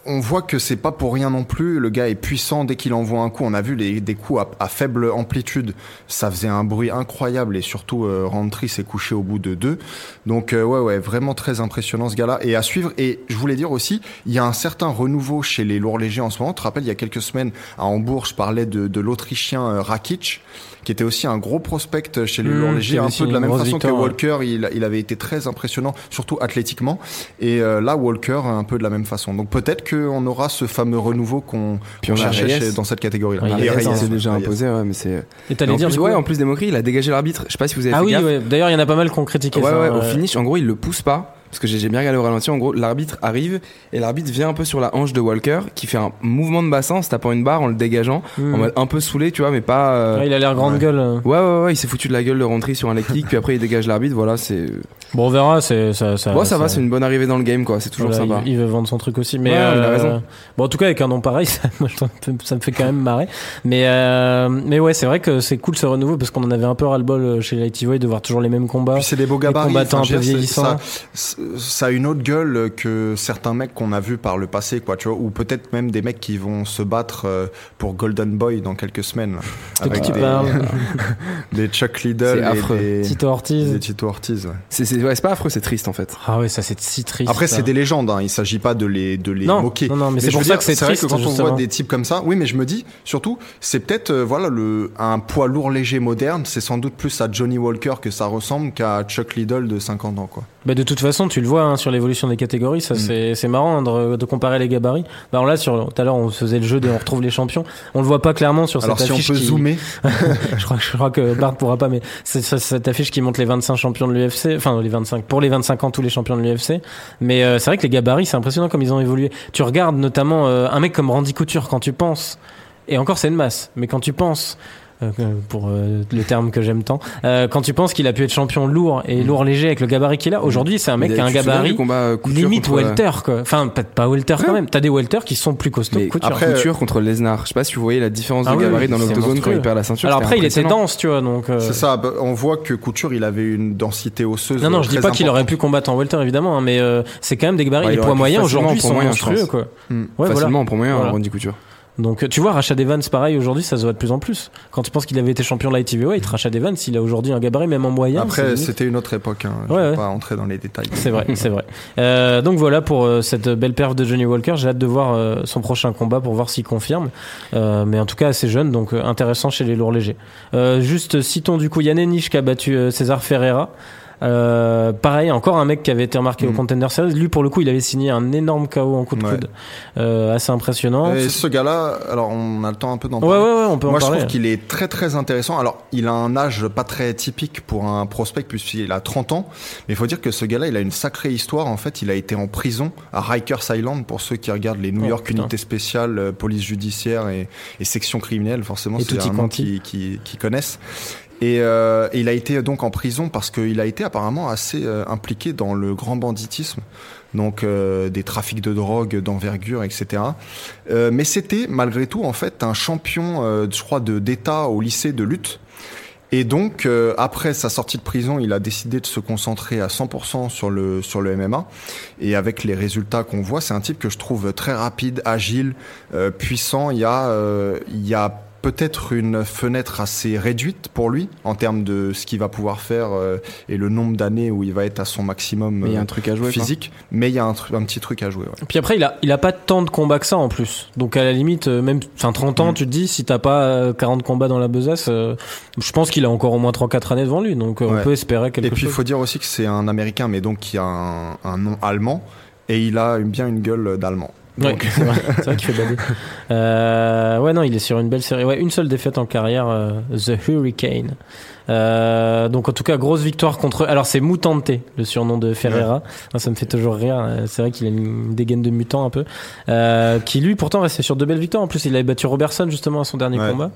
on voit que c'est pas pour rien non plus. Le gars est puissant dès qu'il envoie un coup. On a vu les, des coups à, faible amplitude. Ça faisait un bruit incroyable et surtout, euh, s'est couché au bout de deux. Donc, euh, ouais, ouais, vraiment très impressionnant ce gars-là. Et à suivre. Et je voulais dire aussi, il y a un certain renouveau chez les lourds légers en ce moment. Tu te rappelles, il y a quelques semaines à Hambourg, je parlais de, de l'Autrichien euh, Rakic qui était aussi un gros prospect chez les Mmh, légers, avait un peu de la même façon que ouais. Walker, il, il avait été très impressionnant, surtout athlétiquement. Et euh, là, Walker, un peu de la même façon. Donc peut-être qu'on aura ce fameux renouveau qu'on a cherchait chez- dans cette catégorie-là. Ouais, il Et est Reyes s'est déjà Reyes. imposé, ouais, mais c'est. Et t'allais en dire plus, ouais, en plus des moqueries, il a dégagé l'arbitre. Je sais pas si vous avez Ah fait oui, d'ailleurs, il y en a pas mal qui ont critiqué Ouais, ça. ouais, au finish, en gros, il le pousse pas. Parce que j'ai bien regardé au ralenti. En gros, l'arbitre arrive et l'arbitre vient un peu sur la hanche de Walker qui fait un mouvement de bassin en se tapant une barre en le dégageant. Hmm. En mode un peu saoulé, tu vois, mais pas. euh, Ouais, il a l'air grande ouais. gueule. euh. Ouais, ouais, ouais, il s'est foutu de la gueule de rentrer sur un leg kick, puis après il dégage l'arbitre. Voilà, c'est. Bon, on verra. C'est ça. ça Bon, ça va, c'est une bonne arrivée dans le game, quoi. C'est toujours Voilà, sympa. Il, il veut vendre son truc aussi, mais Ouais, il a euh, raison. bon, en tout cas avec un nom pareil, ça, me fait quand même marrer. Mais euh, mais ouais, c'est vrai que c'est cool ce renouveau parce qu'on en avait un peu ras le bol chez Light Heavyweight de voir toujours les mêmes combats. C'est des beaux gabarits. combattants un peu vieillissants. Ça, a une autre gueule que certains mecs qu'on a vus par le passé, quoi, tu vois, ou peut-être même des mecs qui vont se battre euh, pour Golden Boy dans quelques semaines. là, De qui avec tu des, parles des Chuck Liddell et affreux. des, Tito Ortiz. des Tito Ortiz. ouais. C'est c'est- ouais, c'est pas affreux, c'est triste en fait. Ah ouais, ça c'est si triste. Après, ça. c'est des légendes, hein. il s'agit pas de les, de les Non, moquer. non, non, mais c'est pour ça dire, que c'est vrai triste, que quand on voit des types comme ça, oui, mais je me dis, surtout, c'est peut-être euh, voilà le un poids lourd léger moderne, c'est sans doute plus à Johnny Walker que ça ressemble qu'à Chuck Liddell de 50 ans, quoi. Bah de toute façon, tu le vois hein, sur l'évolution des catégories, Mm. ça c'est c'est marrant hein, de, de comparer les gabarits. Bah alors là, sur tout à l'heure, on faisait le jeu et on retrouve les champions. On le voit pas clairement sur Alors cette si on affiche peut qui- zoomer, je crois, je crois que Bart pourra pas, mais c'est c'est cette affiche qui montre les 25 champions de l'UFC, enfin les 25 pour les 25 ans tous les champions de l'UFC. Mais euh, c'est vrai que les gabarits, c'est impressionnant comme ils ont évolué. Tu regardes notamment euh, un mec comme Randy Couture quand tu penses, et encore c'est une masse, mais quand tu penses pour euh, le terme que j'aime tant. Euh, quand tu penses qu'il a pu être champion lourd et lourd léger avec le gabarit qu'il a, aujourd'hui c'est un mec qui a un gabarit euh, limite euh, welter quoi. Enfin peut-être pas welter quand même. T'as des welters qui sont plus costauds Mais que Couture. après, Couture contre Lesnar. Je sais pas si vous voyez la différence Ah de oui, gabarit oui, dans l'octogone quand il perd la ceinture. Alors après il était dense tu vois donc. euh, c'est ça. bah, On voit que Couture, il avait une densité osseuse. Non, non, euh, je dis pas qu'il aurait pu combattre en welter évidemment, hein, mais euh, c'est quand même des gabarits. Il les poids moyens aujourd'hui en poids sont monstrueux quoi. Ouais, voilà. Facilement pour moyen. Randy Couture. Donc tu vois, Rashad Evans, pareil, aujourd'hui ça se voit de plus en plus. Quand tu penses qu'il avait été champion light heavyweight, Rashad Evans, il a aujourd'hui un gabarit même en moyen. Après, c'était une autre époque. Hein. Je Ouais, vais ouais. pas entrer dans les détails. C'est vrai, c'est vrai. Euh, donc voilà pour euh, cette belle perf de Johnny Walker. J'ai hâte de voir euh, son prochain combat pour voir s'il confirme. Euh, mais en tout cas assez jeune, donc intéressant chez les lourds légers. Euh, juste citons du coup Yann Nish qui a battu César Ferreira. Euh, pareil, encore un mec qui avait été remarqué au Mm. Contender Series. Lui, pour le coup, il avait signé un énorme KO en coup de Ouais. coude, euh, assez impressionnant. Et ce gars-là, alors on a le temps un peu d'en Ouais, ouais, parler. ouais, on peut Moi, en je parler. trouve qu'il est très très intéressant. Alors, il a un âge pas très typique pour un prospect puisqu'il a 30 ans. Mais il faut dire que ce gars-là, il a une sacrée histoire. En fait, il a été en prison à Rikers Island pour ceux qui regardent les New Oh, York putain. Unités Spéciales, euh, police judiciaire et, et section criminelle. Forcément, c'est un nom qui, qui, qui connaissent. Et, euh, et il a été donc en prison parce qu'il a été apparemment assez euh, impliqué dans le grand banditisme, donc euh, des trafics de drogue d'envergure, etc. Mais c'était malgré tout en fait un champion, je crois, d'État au lycée de lutte. Et donc après sa sortie de prison, il a décidé de se concentrer à 100% sur le sur le MMA. Et avec les résultats qu'on voit, c'est un type que je trouve très rapide, agile, puissant. Il y a il y a peut-être une fenêtre assez réduite pour lui en termes de ce qu'il va pouvoir faire euh, et le nombre d'années où il va être à son maximum il y a euh, un truc à jouer. quoi. physique. Mais il y a un, petit truc à jouer. ouais. Puis après, il a, il a pas tant de combats que ça en plus. Donc à la limite, euh, même, enfin 30 ans, Mm. tu te dis, si t'as pas euh, 40 combats dans la besace, euh, je pense qu'il a encore au moins 3-4 années devant lui. Donc euh, on peut espérer quelque Et puis il chose. faut dire aussi que c'est un Américain, mais donc qui a un, un nom allemand, et il a une- bien une gueule d'allemand. Ouais, c'est vrai, c'est vrai qu'il fait bader. Euh, ouais, non, il est sur une belle série. Ouais, une seule défaite en carrière, euh, The Hurricane. Euh, donc en tout cas, grosse victoire contre. Alors c'est Mutante, le surnom de Ferreira. Ça me fait toujours rire. Euh, C'est vrai qu'il a une dégaine de mutant un peu. Euh, qui lui, pourtant, restait sur de belles victoires. En plus, il avait battu Robertson justement à son dernier Ouais. combat.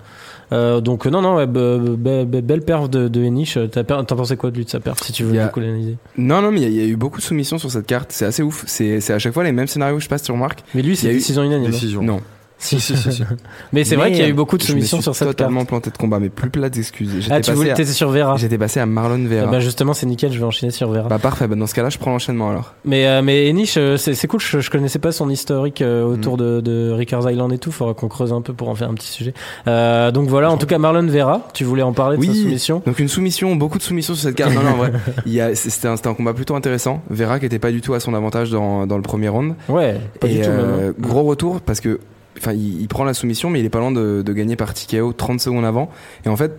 Euh, donc non, non, ouais, be- be- be- belle perf de, de Enish. T'as per- T'en pensais quoi de lui de sa perf si tu veux a- du coup l'analyser Non, non, mais il y a- il y, a eu beaucoup de soumissions sur cette carte. C'est assez ouf. C'est à chaque fois les mêmes scénarios, je sais pas si tu remarques. Mais lui, Il y c'est a eu décision unanime. hein. décision. Non. Si, si, si, si. Mais c'est vrai qu'il y a eu beaucoup de soumissions sur cette carte. totalement planté de combat, mais plus plates excuses. J'étais Ah, tu voulais, t'étais sur Vera. j'étais passé à Marlon Ah Vera. bah justement, c'est nickel, je vais enchaîner sur Vera. Bah parfait, bah dans ce cas-là, je prends l'enchaînement alors. Mais, euh, mais Enish, euh, c'est cool, je, je connaissais pas son historique euh, autour de, de Rikers Island et tout, faudra qu'on creuse un peu pour en faire un petit sujet. Euh, donc voilà, en tout cas, Marlon Vera, tu voulais en parler de sa Oui. soumission? Donc une soumission, beaucoup de soumissions sur cette carte. Non, non, en vrai, c'était un, combat plutôt intéressant. Vera qui était pas du tout à son avantage dans, dans le premier round. Ouais, pas et du tout même. hein. gros retour parce que enfin il, prend la soumission mais il est pas loin de, gagner par TKO 30 secondes avant. Et en fait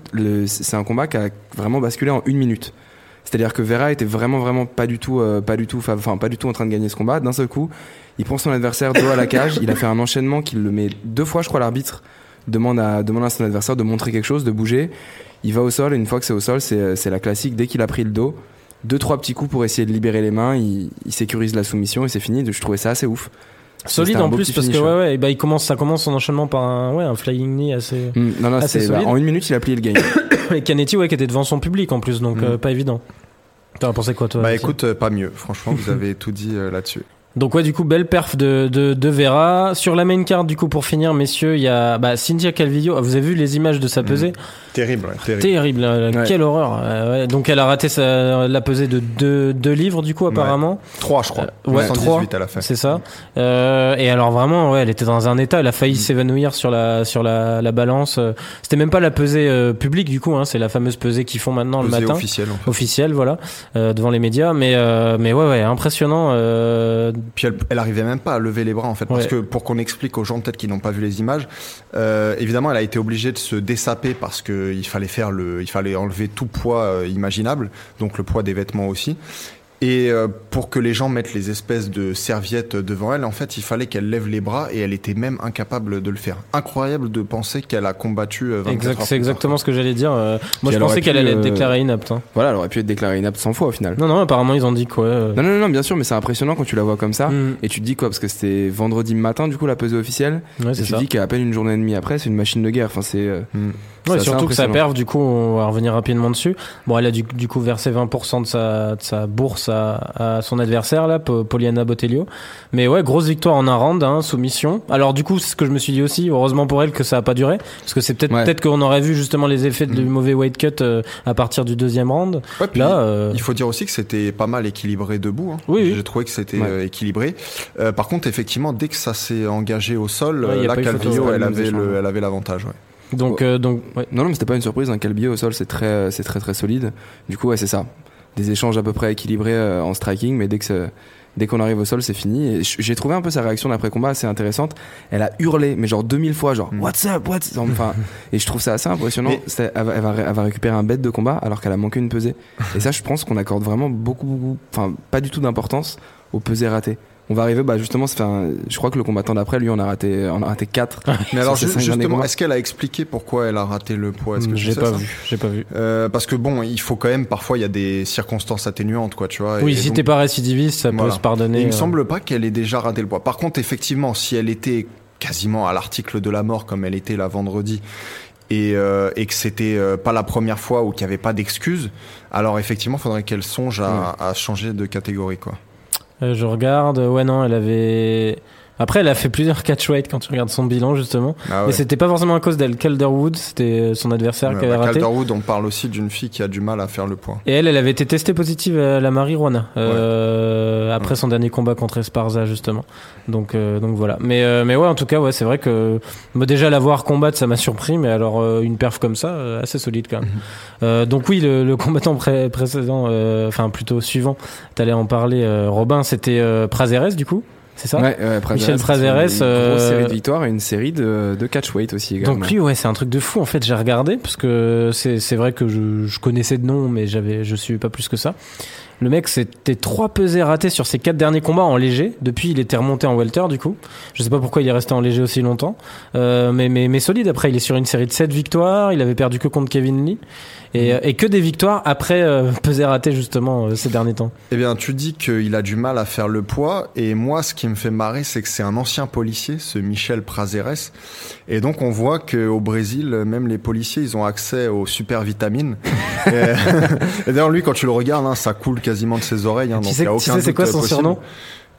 c'est un combat qui a vraiment basculé en une minute. C'est-à-dire que Vera était vraiment vraiment pas du tout euh, pas du tout enfin pas du tout en train de gagner ce combat. D'un seul coup il prend son adversaire dos à la cage. Il a fait un enchaînement qui le met deux fois je crois l'arbitre demande à demande à son adversaire de montrer quelque chose de bouger. Il va au sol et une fois que c'est au sol c'est c'est la classique. Dès qu'il a pris le dos deux trois petits coups pour essayer de libérer les mains il, il sécurise la soumission et c'est fini. Je trouvais ça assez ouf Solide en plus parce que ouais, ouais, et bah, il commence, ça commence son enchaînement par un, ouais, un flying knee assez. Hmm, non, non, Assez c'est bah, solide. en une minute, il a plié le game. Et Canetti, ouais, qui était devant son public en plus, donc Mm. euh, pas évident. T'en as pensé quoi toi Bah écoute, euh, pas mieux. Franchement, vous avez tout dit euh, là-dessus. Donc ouais, du coup, belle perf de, de, de Vera. Sur la main card, du coup, pour finir, messieurs, il y a bah, Cynthia Calvillo. Ah, Vous avez vu les images de sa pesée Terrible, ouais, terrible. Terrible, euh, Ouais. quelle horreur. Euh, ouais. Donc elle a raté sa, la pesée de deux, deux livres, du coup, apparemment. 3, je crois. Euh, ouais, 118 à la fin. C'est ça. Euh, et alors vraiment, ouais, elle était dans un état, elle a failli Mm. s'évanouir sur la sur la, la balance. C'était même pas la pesée euh, publique du coup, hein, c'est la fameuse pesée qu'ils font maintenant le matin, officiel. en fait. officielle, voilà, euh, devant les médias. Mais euh, mais ouais, ouais, impressionnant. Puis elle, elle arrivait même pas à lever les bras en fait, parce Ouais. que pour qu'on explique aux gens peut-être qui n'ont pas vu les images, euh, évidemment elle a été obligée de se dessaper parce que il fallait faire le, il fallait enlever tout poids euh, imaginable, donc le poids des vêtements aussi. Et euh, pour que les gens mettent les espèces de serviettes devant elle, en fait, il fallait qu'elle lève les bras et elle était même incapable de le faire. Incroyable de penser qu'elle a combattu euh, 24 exact, c'est tard, exactement ce que j'allais dire. Euh, moi, je elle pensais aurait qu'elle pu, allait être déclarée inapte. hein. Voilà, elle aurait pu être déclarée inapte 100 fois au final. Non, non, apparemment ils ont dit quoi. euh, Non, non, non, bien sûr, mais c'est impressionnant quand tu la vois comme ça. mm, Et tu te dis quoi Parce que c'était vendredi matin, du coup, la pesée officielle. ouais, Et tu te dis qu'à peine une journée et demie après, c'est une machine de guerre. Enfin, c'est. euh. Mm. Ouais, surtout que sa perf, du coup, on va revenir rapidement dessus. Bon, elle a du, du coup versé 20% de sa, de sa bourse à, à son adversaire, là, Po- Poliana Botelho. Mais ouais, grosse victoire en un round, hein, soumission. Alors, du coup, c'est ce que je me suis dit aussi, heureusement pour elle que ça a pas duré. Parce que c'est peut-être, Ouais. peut-être qu'on aurait vu justement les effets du Mm. mauvais weight cut euh, à partir du deuxième round. Ouais, puis Là, euh, Il faut dire aussi que c'était pas mal équilibré debout. hein. Oui, oui. J'ai trouvé que c'était euh, équilibré. Euh, par contre, effectivement, dès que ça s'est engagé au sol, là, Calvillo, elle elle avait l'avantage. Ouais. Donc, euh, donc, ouais. Non, non, mais c'était pas une surprise. Un calbier au sol, c'est très, c'est très, très solide. Du coup, ouais, c'est ça. des échanges à peu près équilibrés euh, en striking, mais dès que ça- dès qu'on arrive au sol, c'est fini. J'ai trouvé un peu sa réaction d'après combat assez intéressante. Elle a hurlé, mais genre 2000 fois, genre Mm. What's up, what's Enfin, et je trouve ça assez impressionnant. Mais- C'est- Elle, va, elle va ré- elle va récupérer un bête de combat alors qu'elle a manqué une pesée. Et ça, je pense qu'on accorde vraiment beaucoup, beaucoup, enfin, pas du tout d'importance aux pesées ratées. On va arriver, bah justement, c'est un- je crois que le combattant d'après, lui, on a raté, on a raté 4 Mais alors, derniers justement, est-ce qu'elle a expliqué pourquoi elle a raté le poids? Est-ce que tu J'ai sais pas ça? vu, j'ai pas vu. Euh, parce que bon, il faut quand même parfois il y a des circonstances atténuantes, quoi, tu vois. Oui, et si t'es pas récidiviste, ça peut se pardonner. Et il me euh. semble pas qu'elle ait déjà raté le poids. Par contre, effectivement, si elle était quasiment à l'article de la mort comme elle était la vendredi et, euh, et que c'était euh, pas la première fois ou qu'il y avait pas d'excuses, alors effectivement, faudrait qu'elle songe à, à changer de catégorie, quoi. Euh, je regarde, ouais non, elle avait. Après, elle a fait plusieurs catchweight quand tu regardes son bilan justement. Ah ouais. Mais c'était pas forcément à cause d'elle. Calderwood, c'était son adversaire Ouais, qui avait bah, raté. Calderwood, on parle aussi d'une fille qui a du mal à faire le poids. Et elle, elle avait été testée positive à la marijuana euh, après son dernier combat contre Esparza justement. Donc, euh, donc voilà. Mais, euh, mais ouais, en tout cas, ouais, c'est vrai que moi déjà la voir combattre, ça m'a surpris. Mais alors euh, une perf comme ça, euh, assez solide quand même. Euh, donc oui, le, le combattant pré- précédent, euh, enfin plutôt suivant, t'allais en parler, euh, Robin, c'était euh, Prazeres du coup, c'est ça Ouais, ouais, Prazeres, Michel Prazeres, Une grosse euh, série de victoires et une série de, de catchweight aussi également. Donc lui, ouais, c'est un truc de fou. En fait, j'ai regardé parce que c'est c'est vrai que je, je connaissais de nom, mais j'avais je suivais pas plus que ça. Le mec, c'était trois pesées ratées sur ses quatre derniers combats en léger. Depuis, il était remonté en welter, du coup. Je sais pas pourquoi il est resté en léger aussi longtemps. Euh, mais, mais, mais solide. Après, il est sur une série de sept victoires. Il avait perdu que contre Kevin Lee. Et, et que des victoires après euh, pesées ratées, justement, euh, ces derniers temps. Eh bien, tu dis qu'il a du mal à faire le poids, et moi, ce qui me fait marrer, c'est que c'est un ancien policier, ce Michel Prazeres, et donc on voit qu'au Brésil, même les policiers, ils ont accès aux super vitamines. et et d'ailleurs, lui, quand tu le regardes, hein, ça coule quasiment de ses oreilles. Hein, Tu donc sais- tu c'est quoi son possible. surnom?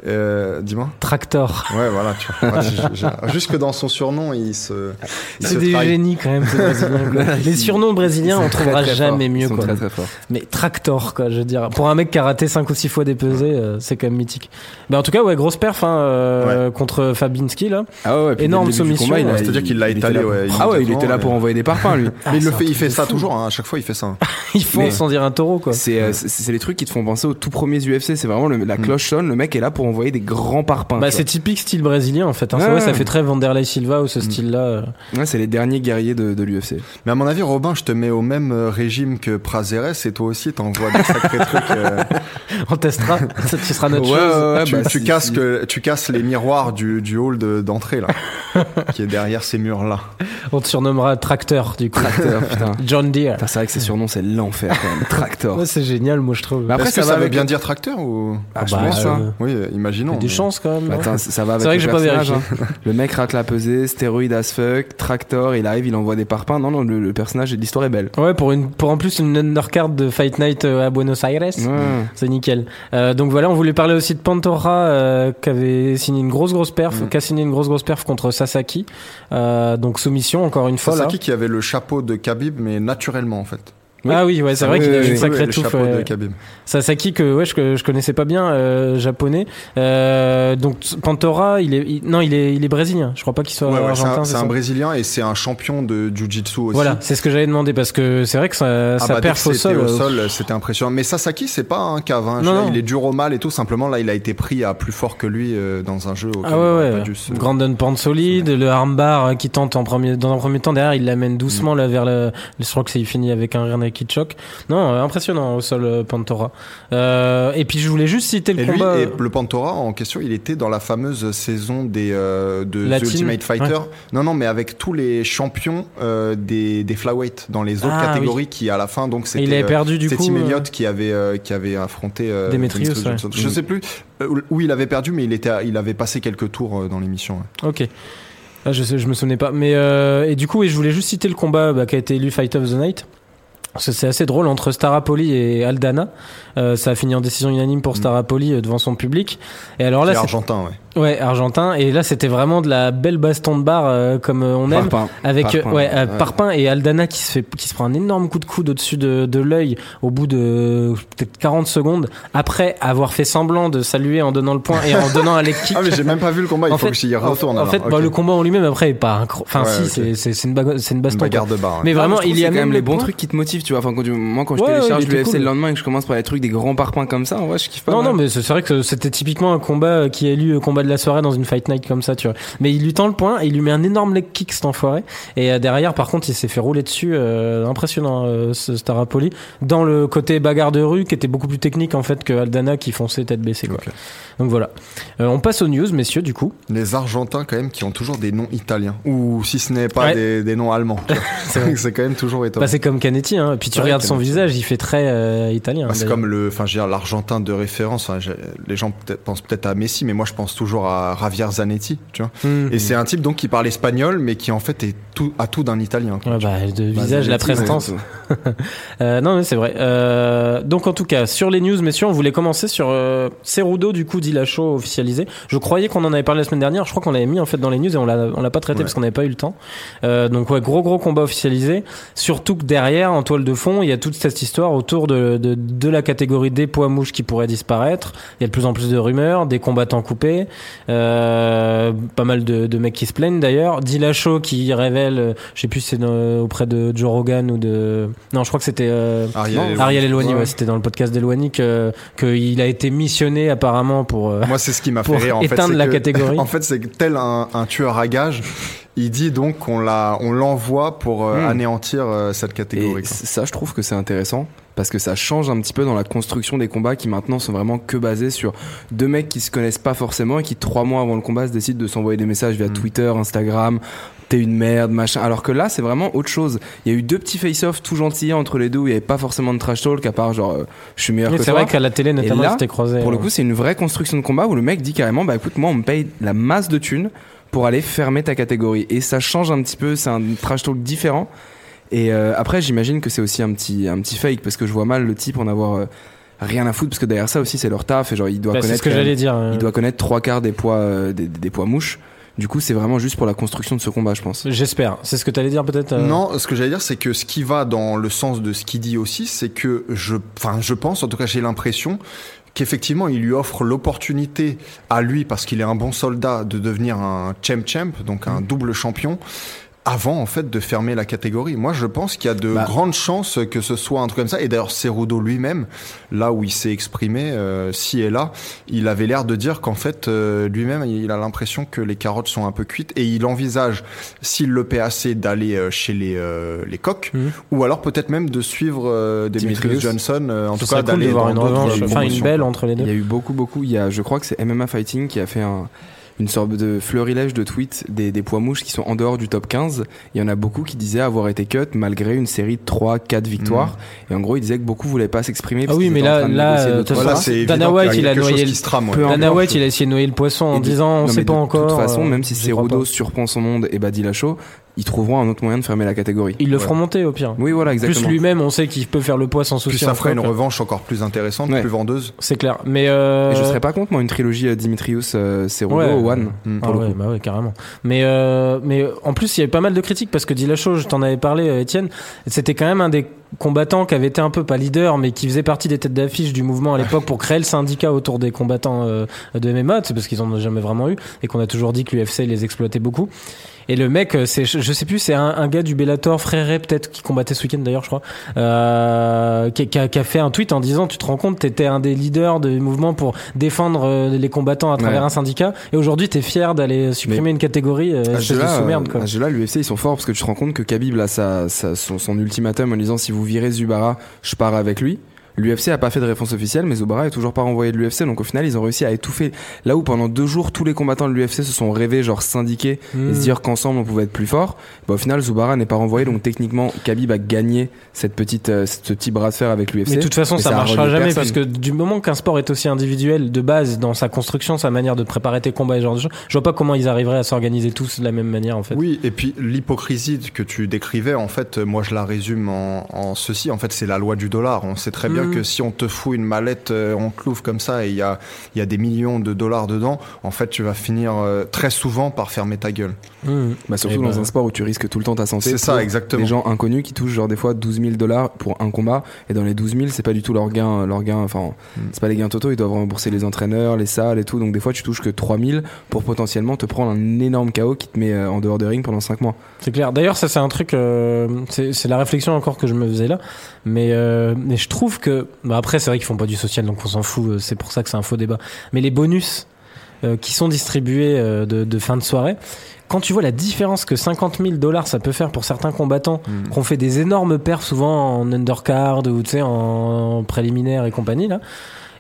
Euh, Dis-moi. Tractor. Ouais, voilà. Tu vois. Ouais, Jusque dans son surnom, il se. il C'est se des trahit. génies quand même, ces Brésiliens. quoi. Les surnoms brésiliens, on très, trouvera très jamais mieux. Ils sont quoi. très très forts. Mais Tractor, quoi, je veux dire. Pour un mec qui a raté 5 ou 6 fois des pesées, euh, c'est quand même mythique. Mais en tout cas, ouais, grosse perf hein, euh, contre Fabinski, là. Ah ouais, Énorme soumission, combat, il a- ouais. C'est-à-dire qu'il l'a il était étalé, là- ouais, Ah ouais, il était là pour envoyer des parpaings, lui. Mais il le fait, il fait ça toujours. hein, à chaque fois, il fait ça. Font Mais- sans dire un taureau, quoi. C'est les trucs qui te font penser aux tout premiers UFC. C'est vraiment la cloche sonne, le mec est là pour envoyer des grands parpaings. Bah, c'est typique style brésilien, en fait. Hein. Ouais, ça fait très Vanderlei Silva ou ce style-là. euh. Ouais, c'est les derniers guerriers de, de l'UFC. Mais à mon avis, Robin, je te mets au même euh, régime que Prazeres et toi aussi, t'envoies des sacrés trucs. euh, On testera. ça, tu seras notre Ouais, chose. ouais, ouais, tu, bah, tu si- casses si- que- tu casses les miroirs du, du hall de- d'entrée là, qui est derrière ces murs là. On te surnommera Tracteur, du coup. Tracteur, putain. John Deere. Putain, c'est vrai que ces surnoms, c'est l'enfer quand même. Tractor. Ouais, c'est génial, moi, je trouve. Après, Est-ce que ça ça, va veut bien dire tracteur ou Ah, je bah, pense, hein. Oui, euh, imaginons. Des mais- chances, quand même. ça va avec C'est vrai le que j'ai pas personnage, vérifié. hein. Le mec rate la pesée, stéroïde as fuck, tractor, il arrive, il envoie des parpaings. Non, non, le, le personnage et l'histoire est belle. Ouais, pour, une, pour en plus une undercard de Fight Night euh, à Buenos Aires. Ouais. C'est nickel. Euh, donc voilà, on voulait parler aussi de Pantora euh, qui avait signé une grosse grosse perf, Mm. qui a signé une grosse grosse perf contre Sasaki. Euh, donc soumission encore une fois là. Sasaki qui avait le chapeau de Khabib, mais naturellement en fait. Ah oui, ouais, c'est vrai qu'il a une sacrée touffe. Sasaki que ouais, je, je connaissais pas bien euh, japonais. Euh, donc Pantora, il est il- non, il est il est brésilien. Je crois pas qu'il soit Ouais, ouais, c'est argentin. un, c'est un Brésilien et c'est un champion de Jiu-Jitsu aussi. Voilà, c'est ce que j'avais demandé parce que c'est vrai que ça, Ah ça bah, au sol. au euh, sol, c'était impressionnant. Mais Sasaki, c'est pas un cave. hein. Non. Il est dur au mal et tout. Simplement, là, il a été pris à plus fort que lui euh, dans un jeu. auquel Ah ouais, pas ouais. dû se- Grandon Pound solide, le armbar qui tente en premier, dans un premier temps derrière, il l'amène doucement Mm. là vers le, je crois que c'est il finit avec un rear naked choke. Non, euh, impressionnant au sol euh, Pantora. Euh, et puis je voulais juste citer le Et lui, combat. et le Pantora en question, il était dans la fameuse saison des euh, de The Ultimate Fighter. Non, non, mais avec tous les champions euh, des des flyweight dans les autres Ah, catégories qui à la fin donc Et c'était il avait perdu du coup. Tim Elliott qui avait qui avait affronté Demetrius, ouais. Je Mm. sais plus où il avait perdu, mais il était il avait passé quelques tours dans l'émission. ouais. Ok. Ah, je, sais, je me souvenais pas. Mais euh, et du coup, et je voulais juste citer le combat bah, qui a été élu Fight of the Night. Parce que c'est assez drôle entre Starapoli et Aldana. Euh, ça a fini en décision unanime pour Mm. Starapoli euh, devant son public. Et alors là, C'est c'est argentin, ouais. Ouais, argentin. Et là, c'était vraiment de la belle baston de barre euh, comme euh, on aime. Parpin. Avec euh, ouais, euh, ouais. Parpin et Aldana qui se fait qui se prend un énorme coup de coude au-dessus de, de l'œil au bout de peut-être 40 secondes après avoir fait semblant de saluer en donnant le point et en donnant un leg kick. Ah, mais j'ai même pas vu le combat, il En faut fait- que j'y retourne. En alors. fait, bah, le combat en lui-même après est pas incro- enfin Ouais, si c'est c'est c'est une bagarre c'est une Une baston. bagarre quoi. de barre. ouais. Mais Ah, vraiment, il y a c'est quand même les bons le trucs qui te motivent, tu vois. Enfin, quand tu- moi, quand je télécharge l'UFC cool. le lendemain et que je commence par les trucs des grands parpaings comme ça, en vrai, je kiffe pas. Non, non, mais c'est vrai que c'était typiquement un combat qui a élu le combat de la soirée dans une fight night comme ça, tu vois. Mais il lui tend le point et il lui met un énorme leg kick, cet enfoiré. Et euh, derrière, par contre, il s'est fait rouler dessus. euh, impressionnant, euh, ce Starapoli. Dans le côté bagarre de rue, qui était beaucoup plus technique, en fait, que Aldana qui fonçait tête baissée, quoi. Donc voilà. Euh, on passe aux news, messieurs, du coup. Les Argentins, quand même, qui ont toujours des noms italiens. Ou si ce n'est pas Ouais. des, des noms allemands. C'est vrai. c'est quand même toujours étonnant. Bah, c'est comme Canetti, hein. Puis tu Ouais, regardes son visage, il fait très italien. Bah, c'est comme le, enfin, l'Argentin de référence. J'ai- les gens pensent peut-être à Messi, mais moi, je pense toujours à Javier Zanetti, tu vois. Mhm. Et c'est un type donc qui parle espagnol, mais qui en fait est tout à tout d'un italien. quoi. Ouais, bah, de Bah, visage, la Zanetti, prestance. Euh, non, mais c'est vrai. Euh, donc en tout cas, sur les news, messieurs, on voulait commencer sur euh, Cerudo, du coup, Dillashaw officialisé. Je croyais qu'on en avait parlé la semaine dernière. Je crois qu'on l'avait mis en fait dans les news et on l'a on l'a pas traité Ouais. parce qu'on n'avait pas eu le temps. Euh, donc ouais, gros gros combat officialisé. Surtout que derrière, en toile de fond, il y a toute cette histoire autour de de, de la catégorie des poids mouches qui pourrait disparaître. Il y a de plus en plus de rumeurs, des combattants coupés, euh, pas mal de, de mecs qui se plaignent d'ailleurs. Dillashaw qui révèle, euh, je sais plus si c'est auprès de Joe Rogan ou de, non, je crois que c'était euh, Ariel ouais, Ouais. c'était dans le podcast que qu'il a été missionné apparemment pour. euh, Moi, c'est ce qui m'a fait Pour rire. En fait, éteindre la que- catégorie. En fait, c'est tel un, un tueur à gages. Il dit donc qu'on l'a, on l'envoie pour euh, Hmm. anéantir euh, cette Et catégorie. ça, je trouve que c'est intéressant parce que ça change un petit peu dans la construction des combats qui maintenant sont vraiment que basés sur deux mecs qui se connaissent pas forcément et qui trois mois avant le combat se décident de s'envoyer des messages via Mm. Twitter, Instagram. T'es une merde, machin. Alors que là, c'est vraiment autre chose. Il y a eu deux petits face-off tout gentils entre les deux où il y avait pas forcément de trash talk à part genre euh, je suis meilleur mais que c'est vrai qu'à la télé notamment, là, c'était croisé. Pour le euh, coup, c'est une vraie construction de combat où le mec dit carrément bah écoute, moi on me paye la masse de thunes pour aller fermer ta catégorie et ça change un petit peu, c'est un trash talk différent. Et euh, après, j'imagine que c'est aussi un petit un petit fake parce que je vois mal le type en avoir euh, rien à foutre parce que derrière ça aussi c'est leur taf et genre il doit bah, c'est connaître ce que j'allais dire. euh. il doit connaître trois quarts des poids euh, des, des poids mouches. Du coup, c'est vraiment juste pour la construction de ce combat, je pense. J'espère. C'est ce que t'allais dire peut-être. euh, Non, ce que j'allais dire, c'est que ce qui va dans le sens de ce qu'il dit aussi, c'est que je, enfin, je pense, en tout cas, j'ai l'impression qu'effectivement, il lui offre l'opportunité à lui, parce qu'il est un bon soldat, de devenir un champ champ, donc un double champion. Avant en fait de fermer la catégorie. Moi je pense qu'il y a de Bah. grandes chances que ce soit un truc comme ça. Et d'ailleurs Cerudo lui-même, là où il s'est exprimé, euh, si et là, il avait l'air de dire qu'en fait euh, lui-même il a l'impression que les carottes sont un peu cuites et il envisage s'il le paie assez d'aller euh, chez les euh, les coqs Mhm. ou alors peut-être même de suivre euh, Demetrius. Johnson euh, en tout cas cool d'aller voir une revanche, enfin une belle entre les Il y deux. a eu beaucoup, beaucoup. Il y a, je crois que c'est MMA Fighting qui a fait un, une sorte de fleurilège de tweets des, des poids mouches qui sont en dehors du top 15. Il y en a beaucoup qui disaient avoir été cut malgré une série de 3, 4 victoires. Et en gros, ils disaient que beaucoup voulaient pas s'exprimer. Ah parce oui, mais là- de là, de Voilà, Dana White, il a noyé le- trame, ouais. Dana. White, il a essayé de noyer le poisson en de- disant on sait pas de encore. toute façon, même si Cerudo surprend son monde et Badi Lachaud, ils trouveront un autre moyen de fermer la catégorie. Ils le feront monter au pire. Oui, voilà, exactement. Plus lui-même, on sait qu'il peut faire le poids sans souci. Puis ça en ferait une revanche encore plus intéressante, Ouais. plus vendeuse. C'est clair. Mais euh... Et je serais pas contre, moi, une trilogie euh, Dimitrius euh, Cerudo Ouais. One. Mm. Ah pour le ouais, coup. bah ouais, carrément. Mais euh, mais en plus, il y avait pas mal de critiques parce que Dillashaw, je t'en avais parlé, euh, Étienne, c'était quand même un des combattants qui avait été un peu pas leader, mais qui faisait partie des têtes d'affiche du mouvement à l'époque pour créer le syndicat autour des combattants euh, de MMA, c'est parce qu'ils en ont jamais vraiment eu et qu'on a toujours dit que l'UFC les exploitait beaucoup. Et le mec, euh, c'est, je sais plus, c'est un, un gars du Bellator, Fréré peut-être, qui combattait ce week-end d'ailleurs, je crois, euh, qui, qui a, qui a fait un tweet en disant, tu te rends compte, t'étais un des leaders du mouvement pour défendre les combattants à travers Ouais. un syndicat, et aujourd'hui t'es fier d'aller supprimer une catégorie, euh, À ce espèce de jeu-là, sous-merde, quoi. à ce jeu-là, l'UFC ils sont forts parce que tu te rends compte que Khabib là, sa- son, son ultimatum en disant si vous virez Zubara, je pars avec lui. L'UFC a pas fait de réponse officielle, mais Zubara est toujours pas renvoyé de l'UFC, donc au final ils ont réussi à étouffer. Là où pendant deux jours tous les combattants de l'UFC se sont rêvés genre syndiqués et Mm. se dire qu'ensemble on pouvait être plus fort, bah, au final Zubara n'est pas renvoyé, donc techniquement Khabib a gagné cette petite, euh, ce petit bras de fer avec l'UFC. Mais de toute façon, ça, ça a marchera jamais, personne. puisque du moment qu'un sport est aussi individuel de base dans sa construction, sa manière de préparer tes combats et ce genre de choses, je vois pas comment ils arriveraient à s'organiser tous de la même manière, en fait. Oui, et puis l'hypocrisie que tu décrivais, en fait, moi je la résume en, en ceci. En fait, c'est la loi du dollar. On sait très bien Que si on te fout une mallette euh, en clouf comme ça et il y a, il y a des millions de dollars dedans, en fait, tu vas finir euh, très souvent par fermer ta gueule. Mmh. Bah, surtout Et dans bah, un sport où tu risques tout le temps ta santé. C'est ça, exactement. Des gens inconnus qui touchent genre des fois 12 000 dollars pour un combat et dans les 12 000 c'est pas du tout leur gain, leur gain. Enfin, Mm. c'est pas les gains totaux. Ils doivent rembourser les entraîneurs, les salles et tout. Donc des fois tu touches que 3 000 pour potentiellement te prendre un énorme KO qui te met euh, en dehors de ring pendant 5 mois. C'est clair. D'ailleurs, ça c'est un truc, euh, c'est la réflexion encore que je me faisais là. Mais, euh, mais je trouve que, bah après c'est vrai qu'ils font pas du social, donc on s'en fout. euh, C'est pour ça que c'est un faux débat. Mais les bonus euh, qui sont distribués euh, de, de fin de soirée, quand tu vois la différence que 50 000 dollars ça peut faire pour certains combattants Mm. qu'on fait des énormes perfs souvent en undercard ou tu sais en préliminaire et compagnie là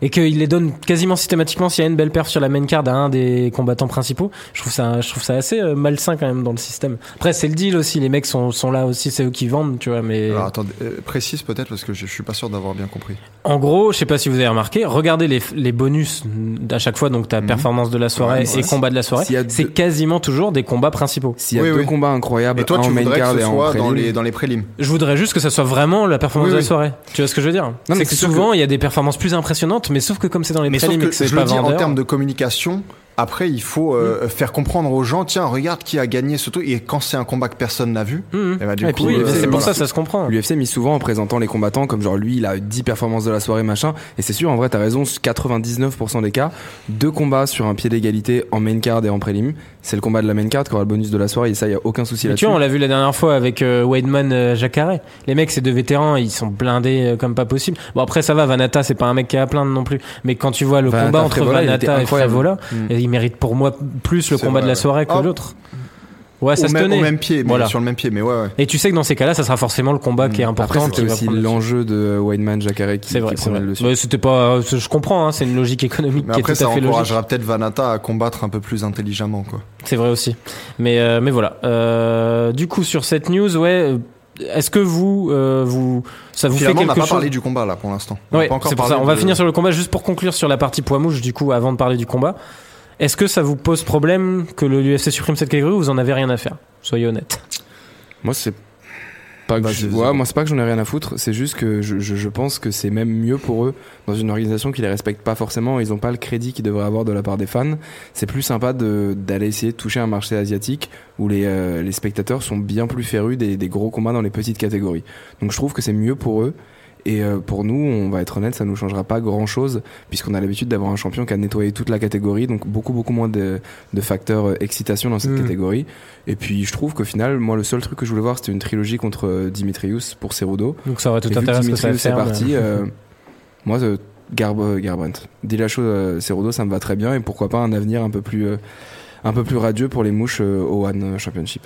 et qu'il les donne quasiment systématiquement s'il y a une belle perf sur la main card à un des combattants principaux je trouve ça je trouve ça assez euh, malsain quand même dans le système après c'est le deal aussi les mecs sont, sont là aussi c'est eux qui vendent tu vois mais Alors attendez, euh, précise peut-être parce que je, je suis pas sûr d'avoir bien compris. en gros je sais pas si vous avez remarqué regardez les, les bonus à chaque fois donc ta Mhm. performance de la soirée Ouais, et ouais. combat de la soirée c'est deux- quasiment toujours des combats principaux S'il y a Oui, deux oui. combats incroyables, Et toi, un tu en main voudrais card que et ce en soit dans les, dans les prélims. Je voudrais juste que ça soit vraiment la performance Oui, de la soirée. Tu vois ce que je veux dire? Mais C'est que souvent il y a des performances plus impressionnantes, mais sauf que comme c'est dans les Mais prélims que que c'est je pas dis en termes de communication. Après, il faut euh, faire comprendre aux gens, tiens, regarde qui a gagné ce truc. Et quand c'est un combat que personne n'a vu, du Et coup, puis, Oui, euh, mais c'est pour voilà. ça ça se comprend. L'UFC mise souvent en présentant les combattants comme genre lui il a 10 performances de la soirée machin et c'est sûr en vrai t'as raison 99% des cas deux combats sur un pied d'égalité en main card et en prélim c'est le combat de la main card qui aura le bonus de la soirée et ça y a aucun souci là-dessus tu vois, on l'a vu la dernière fois avec euh, Weidman, euh, Jacare. Les mecs, c'est deux vétérans, ils sont blindés euh, comme pas possible. Bon après ça va, Vanata, c'est pas un mec qui est à plaindre non plus. Mais quand tu vois le Vanata, combat entre Vanata et Mm. et il mérite pour moi plus le C'est combat de la soirée que Ah. l'autre. Ouais, ça au, se même, tenait. au même pied, mais Voilà. sur le même pied, mais ouais, ouais. Et tu sais que dans ces cas-là, ça sera forcément le combat qui est après important. va aussi l'enjeu de Weidman Jacare qui, C'est vrai, qui c'est dessus Ouais, c'était pas, je comprends, hein, c'est une logique économique Mais qui après, est tout ça à fait logique. encouragera peut-être Vanata à combattre un peu plus intelligemment, quoi. C'est vrai aussi. Mais euh, mais voilà. Euh, du coup sur cette news, ouais. euh, Est-ce que vous euh, vous ça vous Finalement, fait on n'a quelque pas chose parlé du combat, là, pour l'instant. Encore c'est pour ça. On va finir sur le combat juste pour conclure sur la partie poids mouche. Du coup, avant de parler du combat, est-ce que ça vous pose problème que le UFC supprime cette catégorie ou vous en avez rien à faire? Soyez honnête. moi c'est pas que Vas-y, je- ouais, moi c'est pas que j'en ai rien à foutre c'est juste que je, je, je pense que c'est même mieux pour eux dans une organisation qui les respecte pas forcément ils ont pas le crédit qu'ils devraient avoir de la part des fans c'est plus sympa de d'aller essayer de toucher un marché asiatique où les, euh, les spectateurs sont bien plus férus des, des gros combats dans les petites catégories. Donc je trouve que c'est mieux pour eux. Et euh, pour nous, on va être honnête, ça nous changera pas grand chose puisqu'on a l'habitude d'avoir un champion qui a nettoyé toute la catégorie, donc beaucoup beaucoup moins de, de facteurs euh, excitation dans cette Mm. catégorie. Et puis je trouve qu'au final, moi le seul truc que je voulais voir, c'était une trilogie contre euh, Dimitrius pour Cerudo. Donc ça aurait tout Et vu que intérêt à ce que ça Dimitrius est faire. parti, euh, moi, euh, Garb Garbrandt, Dillashaw, euh, Cerudo, ça me va très bien et pourquoi pas un avenir un peu plus euh, un peu plus radieux pour les mouches au One Championship.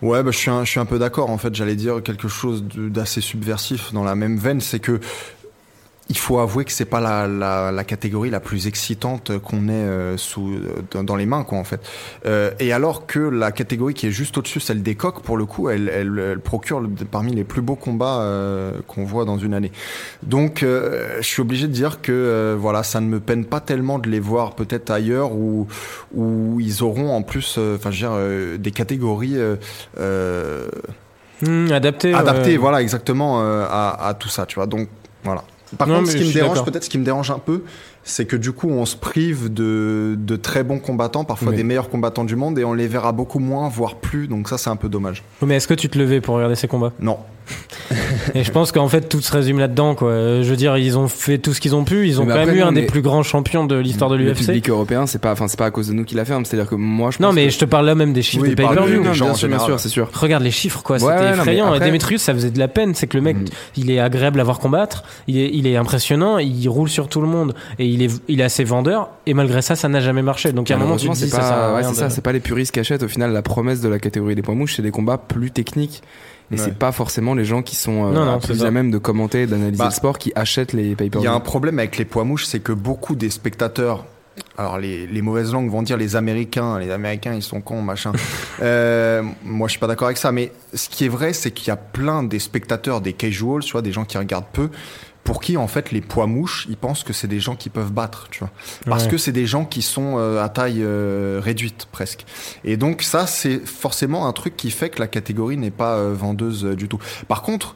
Ouais, bah, je, suis un, je suis un peu d'accord. En fait, j'allais dire quelque chose d'assez subversif dans la même veine. C'est que il faut avouer que c'est pas la, la, la catégorie la plus excitante qu'on ait euh, sous, dans, dans les mains, quoi, en fait. Euh, et alors que la catégorie qui est juste au-dessus, celle des coques, pour le coup, elle, elle, elle procure le- parmi les plus beaux combats euh, qu'on voit dans une année. Donc, je suis obligé de dire que voilà, ça ne me peine pas tellement de les voir peut-être ailleurs où où ils auront en plus, enfin, je veux dire, des catégories. Hmm, adapté. adapté ouais. voilà exactement à, à tout ça tu vois donc voilà par Non, contre ce qui me dérange peut-être ce qui me dérange un peu c'est que du coup on se prive de, de très bons combattants parfois des meilleurs combattants du monde et on les verra beaucoup moins voire plus donc ça c'est un peu dommage. Mais est-ce que tu te levais pour regarder ces combats? Non Et je pense qu'en fait tout se résume là-dedans. Quoi. Je veux dire, ils ont fait tout ce qu'ils ont pu. Ils ont Mais quand même eu un des plus grands champions de l'histoire de Le l'UFC. public européen, c'est pas, enfin, c'est pas à cause de nous qu'il a fait. hein. C'est-à-dire que moi, je Non, mais que- je te parle là même des chiffres Oui, pay-per-view. de- Non, gens bien bien sûr, c'est sûr. Regarde les chiffres, quoi. Ouais, C'était ouais, effrayant. après- Et Demetrius, ça faisait de la peine. C'est que le mec, Mhm. il est agréable à voir combattre. Il est, il est impressionnant. Il roule sur tout le monde. Et il est, il est assez vendeur. Et malgré ça, ça n'a jamais marché. Donc, à un moment, tu te dis, ça pas, c'est ça, c'est pas les puristes qui achètent. Au final, la promesse de la catégorie des poids mouches, c'est des combats plus techniques. Et Ouais. c'est pas forcément les gens qui sont euh, Non, non, c'est plus à même de commenter, d'analyser Bah, le sport, qui achètent les pay per il y a un problème avec les poids mouches c'est que beaucoup des spectateurs alors les, les mauvaises langues vont dire les Américains, les Américains ils sont cons machin. euh, moi je suis pas d'accord avec ça, mais ce qui est vrai c'est qu'il y a plein des spectateurs, des casuals, vois, des gens qui regardent peu, pour qui en fait les poids mouches ils pensent que c'est des gens qui peuvent battre, tu vois, parce Ouais. que c'est des gens qui sont euh, à taille euh, réduite presque. Et donc ça c'est forcément un truc qui fait que la catégorie n'est pas euh, vendeuse du tout. Par contre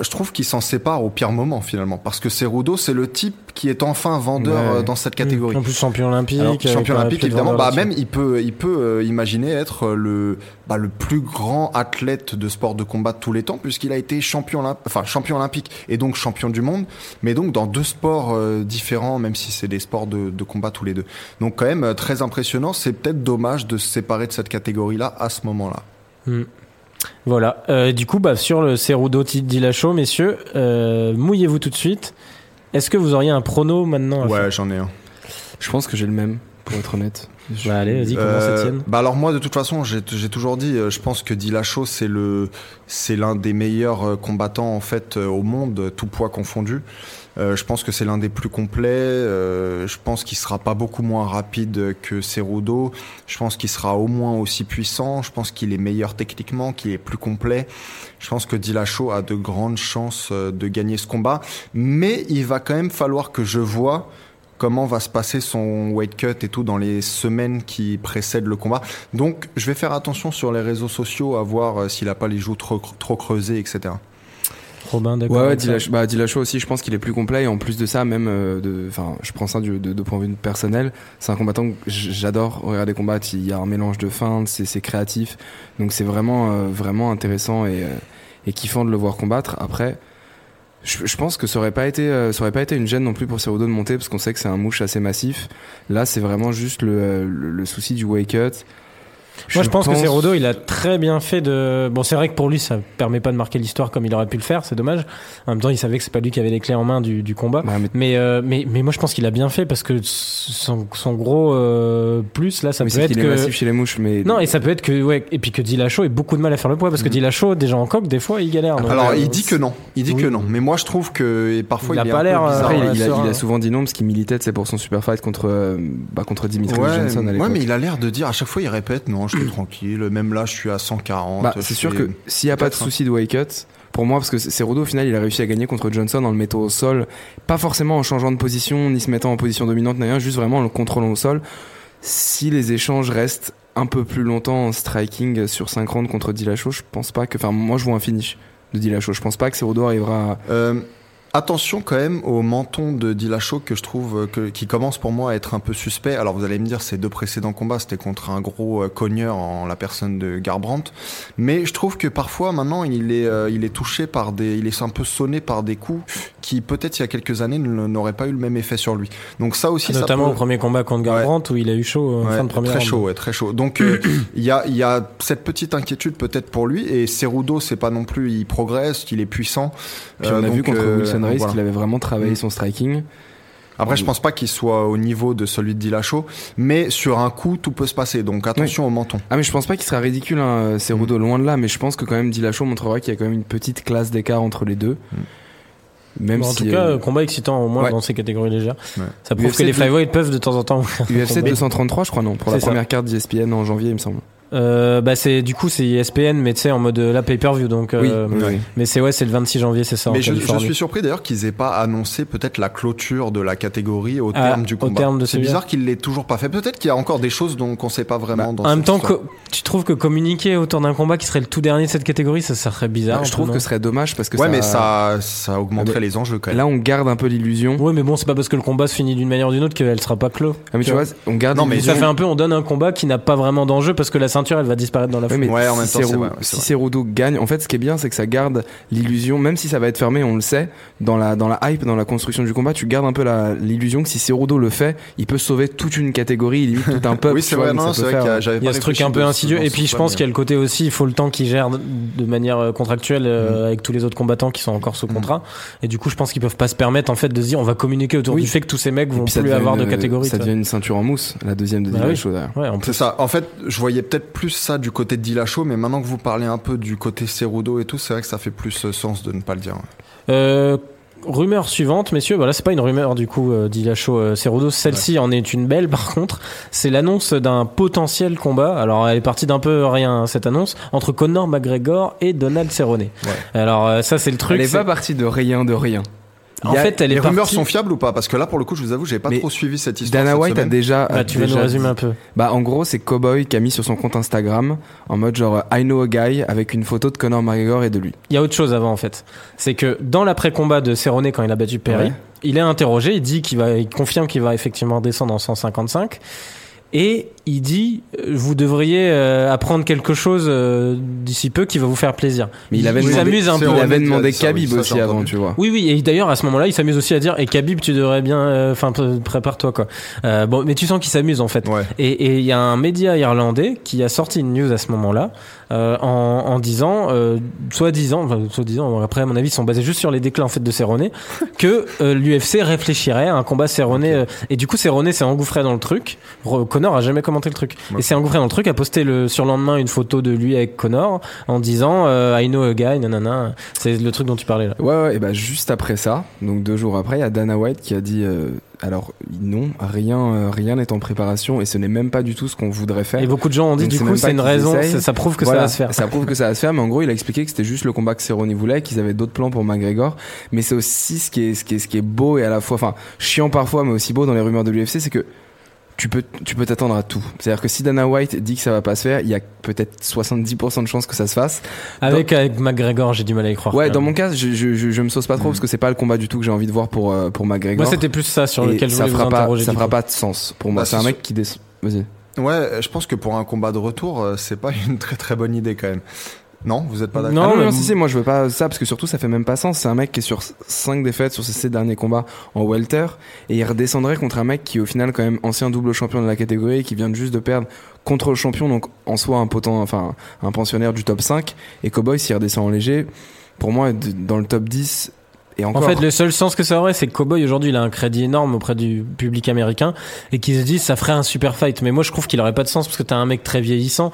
je trouve qu'il s'en sépare au pire moment finalement, parce que Cerudo, c'est le type qui est enfin vendeur Ouais. euh, dans cette catégorie. En plus champion olympique. Alors, champion un olympique évidemment, bah même il peut, il peut euh, imaginer être le, bah, le plus grand athlète de sport de combat de tous les temps, puisqu'il a été champion, enfin champion olympique et donc champion du monde, mais donc dans deux sports euh, différents, même si c'est des sports de, de combat tous les deux. Donc quand même euh, très impressionnant. C'est peut-être dommage de se séparer de cette catégorie-là à ce moment-là. Hmm. Voilà. Euh, du coup, bah, sur le Cerudo Dillashaw, messieurs, euh, mouillez-vous tout de suite. Est-ce que vous auriez un prono maintenant à faire? Ouais, j'en ai un. Je pense que j'ai le même, pour être honnête. Je- Bah allez, vas-y, commence Euh, bah alors moi de toute façon j'ai toujours dit euh, je pense que Dillashaw c'est le c'est l'un des meilleurs euh, combattants en fait euh, au monde tout poids confondu. Euh, je pense que c'est l'un des plus complets. euh, je pense qu'il sera pas beaucoup moins rapide que Cerudo. Je pense qu'il sera au moins aussi puissant. Je pense qu'il est meilleur techniquement, qu'il est plus complet. Je pense que Dillashaw a de grandes chances de gagner ce combat, mais il va quand même falloir que je vois comment va se passer son weight cut et tout dans les semaines qui précèdent le combat. Donc, je vais faire attention sur les réseaux sociaux à voir euh, s'il a pas les joues trop, trop creusées, etc. Robin, d'accord. Ouais, ouais bah, aussi, je pense qu'il est plus complet. Et en plus de ça, même, euh, enfin, je prends ça du, de, de point de vue personnel. C'est un combattant que j'adore regarder combattre. Il y a un mélange de feintes, c'est c'est créatif. Donc c'est vraiment, euh, vraiment intéressant et, euh, et kiffant de le voir combattre. Après, je, pense que ça aurait pas été, euh, ça aurait pas été une gêne non plus pour Cerudo de monter parce qu'on sait que c'est un mouche assez massif. Là, c'est vraiment juste le, le, le souci du weight cut. Moi, je pense, que Cerudo, il a très bien fait de. Bon, c'est vrai que pour lui, ça permet pas de marquer l'histoire comme il aurait pu le faire, c'est dommage. En même temps, il savait que c'est pas lui qui avait les clés en main du, du combat. Bah, mais Mais, euh, mais, mais moi, je pense qu'il a bien fait parce que son, son gros euh, plus, là, ça mais peut être qu'il est que. massif chez les mouches. Mais Non, et ça peut être que, ouais, et puis que Dillashaw ait beaucoup de mal à faire le poids parce que Mhm. Dillashaw, déjà en coque, des fois, il galère. donc, Alors, euh, il dit que non. Il dit oui. que non. Mais moi, je trouve que et parfois, Il il, a est pas l'air, il, ouais, il il a souvent dit non parce qu'il militait c'est pour son super fight contre, bah, contre Dimitri Ouais, Johnson à ouais, l'époque. mais il a l'air de dire à chaque fois, il répète non, je suis tranquille. Même là, je suis à 140. Bah, c'est sûr que s'il n'y a pas de souci de weight cut, pour moi, parce que Cerudo au final, il a réussi à gagner contre Johnson en le mettant au sol, pas forcément en changeant de position, ni se mettant en position dominante, ni rien, juste vraiment en le contrôlant au sol. Si les échanges restent un peu plus longtemps en striking sur 5 rounds contre Dillashaw, je pense pas que, enfin, moi, je vois un finish de Dillashaw. Je pense pas que Cerudo arrivera à... Euh, attention quand même au menton de Dillashaw que je trouve euh, que, qui commence pour moi à être un peu suspect. Alors vous allez me dire ces deux précédents combats c'était contre un gros euh, cogneur en la personne de Garbrandt, mais je trouve que parfois maintenant il est euh, il est touché par des il est un peu sonné par des coups qui peut-être il y a quelques années n'auraient pas eu le même effet sur lui. Donc ça aussi ça Notamment peut- au premier combat contre Garbrandt où il a eu chaud Ouais, fin de première très round. chaud, ouais, très chaud. Donc euh, il y a il y a cette petite inquiétude peut-être pour lui et Cerudo c'est pas non plus il progresse, il est puissant. Puis on Euh, a vu contre euh, Reis voilà. qu'il avait vraiment travaillé Mm. son striking. Après, je pense pas qu'il soit au niveau de celui de Dillashaw, mais sur un coup, tout peut se passer. Donc attention au menton. Ah mais je pense pas qu'il sera ridicule, hein, Cerudo, loin de là, mais je pense que quand même Dillashaw montrera qu'il y a quand même une petite classe d'écart entre les deux. Même Bon, en si tout cas, euh, combat excitant au moins ouais. dans ces catégories légères. Ouais. Ça prouve UFC que les de- flyweight peuvent de temps en temps. UFC combat. 233 je crois non, pour la ça. première carte d'ESPN en janvier il me semble. Euh, bah c'est du coup c'est ESPN mais tu sais en mode euh, la pay-per-view donc. oui, euh, oui. Mais c'est ouais c'est le 26 janvier c'est ça. en mais je, je suis surpris d'ailleurs qu'ils aient pas annoncé peut-être la clôture de la catégorie au Ah, terme du au combat. terme de C'est bizarre qu'il l'ait toujours pas fait. Peut-être qu'il y a encore des choses dont qu'on sait pas vraiment dans En même temps, tu trouves que communiquer autour d'un combat qui serait le tout dernier de cette catégorie, ça serait bizarre. je un trouve que ce serait dommage parce que Ouais, ça, mais ça ça augmenterait Ah, mais les enjeux quand même. là on garde un peu l'illusion. Ouais, mais bon, c'est pas parce que le combat se finit d'une manière ou d'une autre qu'elle sera pas clos. Ah, mais tu vois, on garde Non, mais. Ça fait un peu, on donne un combat qui n'a pas vraiment d'enjeu parce que la ceinture, elle va disparaître dans la Ouais, foule. mais Ouais, en même si Ceru- si. Cerudo gagne, en fait, ce qui est bien, c'est que ça garde l'illusion, même si ça va être fermé, on le sait, dans la, dans la hype, dans la construction du combat, tu gardes un peu la- l'illusion que si Cerudo le fait, il peut sauver toute une catégorie, limite tout un peuple. oui, c'est vrai, non, c'est vrai qu'il y Il y a pas ce truc un peu insidieux. Et puis, je pense qu'il y a le côté aussi, il faut le temps qu'il gère de manière euh, contractuelle euh, avec tous les autres combattants qui sont encore sous contrat. Et du coup, je pense qu'ils peuvent pas se permettre, en fait, de se dire, on va communiquer autour Oui. du fait que tous ces mecs vont plus avoir de catégorie. Ça devient une ceinture en mousse, la deuxième de Bah C'est ça. En fait, je voyais peut-être plus ça du côté de Dillashaw, mais maintenant que vous parlez un peu du côté Cerudo et tout, c'est vrai que ça fait plus euh, sens de ne pas le dire. Euh, rumeur suivante, messieurs. Voilà, c'est pas une rumeur du coup, euh, Dillashaw euh, Cerudo. Celle-ci en est une belle, par contre. C'est l'annonce d'un potentiel combat. Alors, elle est partie d'un peu rien hein, cette annonce entre Conor McGregor et Donald Cerrone. Ouais. Alors, euh, ça c'est le truc. Elle est c'est- pas partie de rien, de rien. En a- fait, elle est Les rumeurs partie- sont fiables ou pas? Parce que là, pour le coup, je vous avoue, j'ai pas Mais trop suivi cette histoire. Dana cette White a déjà. Bah, tu vas nous déjà résumer un peu. Bah en gros c'est Cowboy qui a mis sur son compte Instagram en mode genre I know a guy avec une photo de Conor McGregor et de lui. Il y a autre chose avant en fait. C'est que dans l'après-combat de Cerrone quand il a battu Perry, Ouais. il est interrogé, il dit qu'il va, il confirme qu'il va effectivement descendre en 155. Et il dit, euh, vous devriez euh, apprendre quelque chose euh, d'ici peu qui va vous faire plaisir. Mais il avait il demandé, s'amuse un peu. il avait demandé dit ça, oui, Khabib ça, aussi avant tu vois. Oui, oui, et d'ailleurs à ce moment-là, il s'amuse aussi à dire, et Khabib, tu devrais bien, euh, enfin, prépare-toi quoi. Euh, bon, mais tu sens qu'il s'amuse en fait. Ouais. Et et il y a un média irlandais qui a sorti une news à ce moment-là euh, en, en disant, euh, soit disant, enfin, soit disant, après à mon avis, ils sont basés juste sur les déclins en fait de Cerrone, que euh, l'UFC réfléchirait à un combat Cerrone. euh, et du coup, Cerrone s'est engouffré dans le truc. Connor a jamais commenté le truc. Ouais. Et s'est engouffré dans le truc, a posté le surlendemain une photo de lui avec Connor en disant euh, I know a guy, nanana. C'est le truc dont tu parlais là. Ouais, ouais, et bah juste après ça, donc deux jours après, il y a Dana White qui a dit euh, alors non, rien euh, rien n'est en préparation et ce n'est même pas du tout ce qu'on voudrait faire. Et beaucoup de gens ont dit Donc, du coup c'est une raison, ça, ça prouve que Voilà, ça va se faire. Ça prouve que ça va se faire, mais en gros, il a expliqué que c'était juste le combat que Cerrone voulait, qu'ils avaient d'autres plans pour McGregor. Mais c'est aussi ce qui est, ce qui est, ce qui est beau et à la fois, enfin, chiant parfois, mais aussi beau dans les rumeurs de l'UFC, c'est que tu peux, tu peux t'attendre à tout. C'est-à-dire que si Dana White dit que ça va pas se faire, il y a peut-être 70% de chances que ça se fasse. Avec, avec McGregor, j'ai du mal à y croire. Ouais, dans mon cas, je, je, je, je me sauce pas trop parce que c'est pas le combat du tout que j'ai envie de voir pour, euh, pour McGregor. Moi, c'était plus ça sur Et lequel je ça voulais vous fera pas, interroger. ça fera pas de sens pour moi. Bah, c'est un mec qui descend. Vas-y. Ouais, je pense que pour un combat de retour, euh, c'est pas une très très bonne idée quand même. Non, vous êtes pas d'accord Non, Ah non, non, si, si, moi je veux pas ça parce que surtout ça fait même pas sens. C'est un mec qui est sur 5 défaites sur ses 7 derniers combats en welter et il redescendrait contre un mec qui est au final quand même ancien double champion de la catégorie et qui vient juste de perdre contre le champion donc en soi un potent, enfin un pensionnaire du top 5 et Cowboy s'il redescend en léger pour moi dans le top 10 et En fait, le seul sens que ça aurait, c'est que Cowboy aujourd'hui, il a un crédit énorme auprès du public américain et qu'il se dit ça ferait un super fight. Mais moi, je trouve qu'il aurait pas de sens parce que t'as un mec très vieillissant.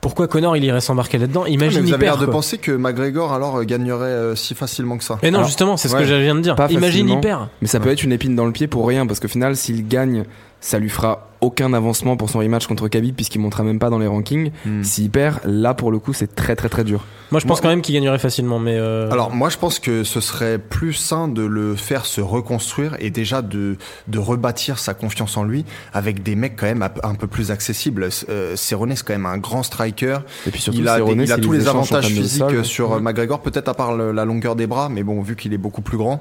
Pourquoi Connor il irait s'embarquer là-dedans? Mais Imagine vous il avez l'air perd. de penser que McGregor alors euh, gagnerait euh, si facilement que ça. Mais non, Alors, justement, c'est ce ouais. que je viens de dire. Pas Imagine perd. Mais ça peut être une épine dans le pied pour rien, parce qu'au final, s'il gagne, ça lui fera aucun avancement pour son rematch contre Khabib, puisqu'il montera même pas dans les rankings. Hmm. S'il perd, là, pour le coup, c'est très très très dur. Moi, je pense Moi- quand même qu'il gagnerait facilement, mais. euh, Alors moi je pense que ce serait plus sain de le faire se reconstruire et déjà de, de rebâtir sa confiance en lui avec des mecs quand même un peu- plus accessibles. Euh, Cerrone c'est quand même un grand striker. Et puis surtout, il a, des- Cerrone, il a tous les avantages physiques sol, euh, sur euh, McGregor, peut-être à part le- la longueur des bras, mais bon vu qu'il est beaucoup plus grand.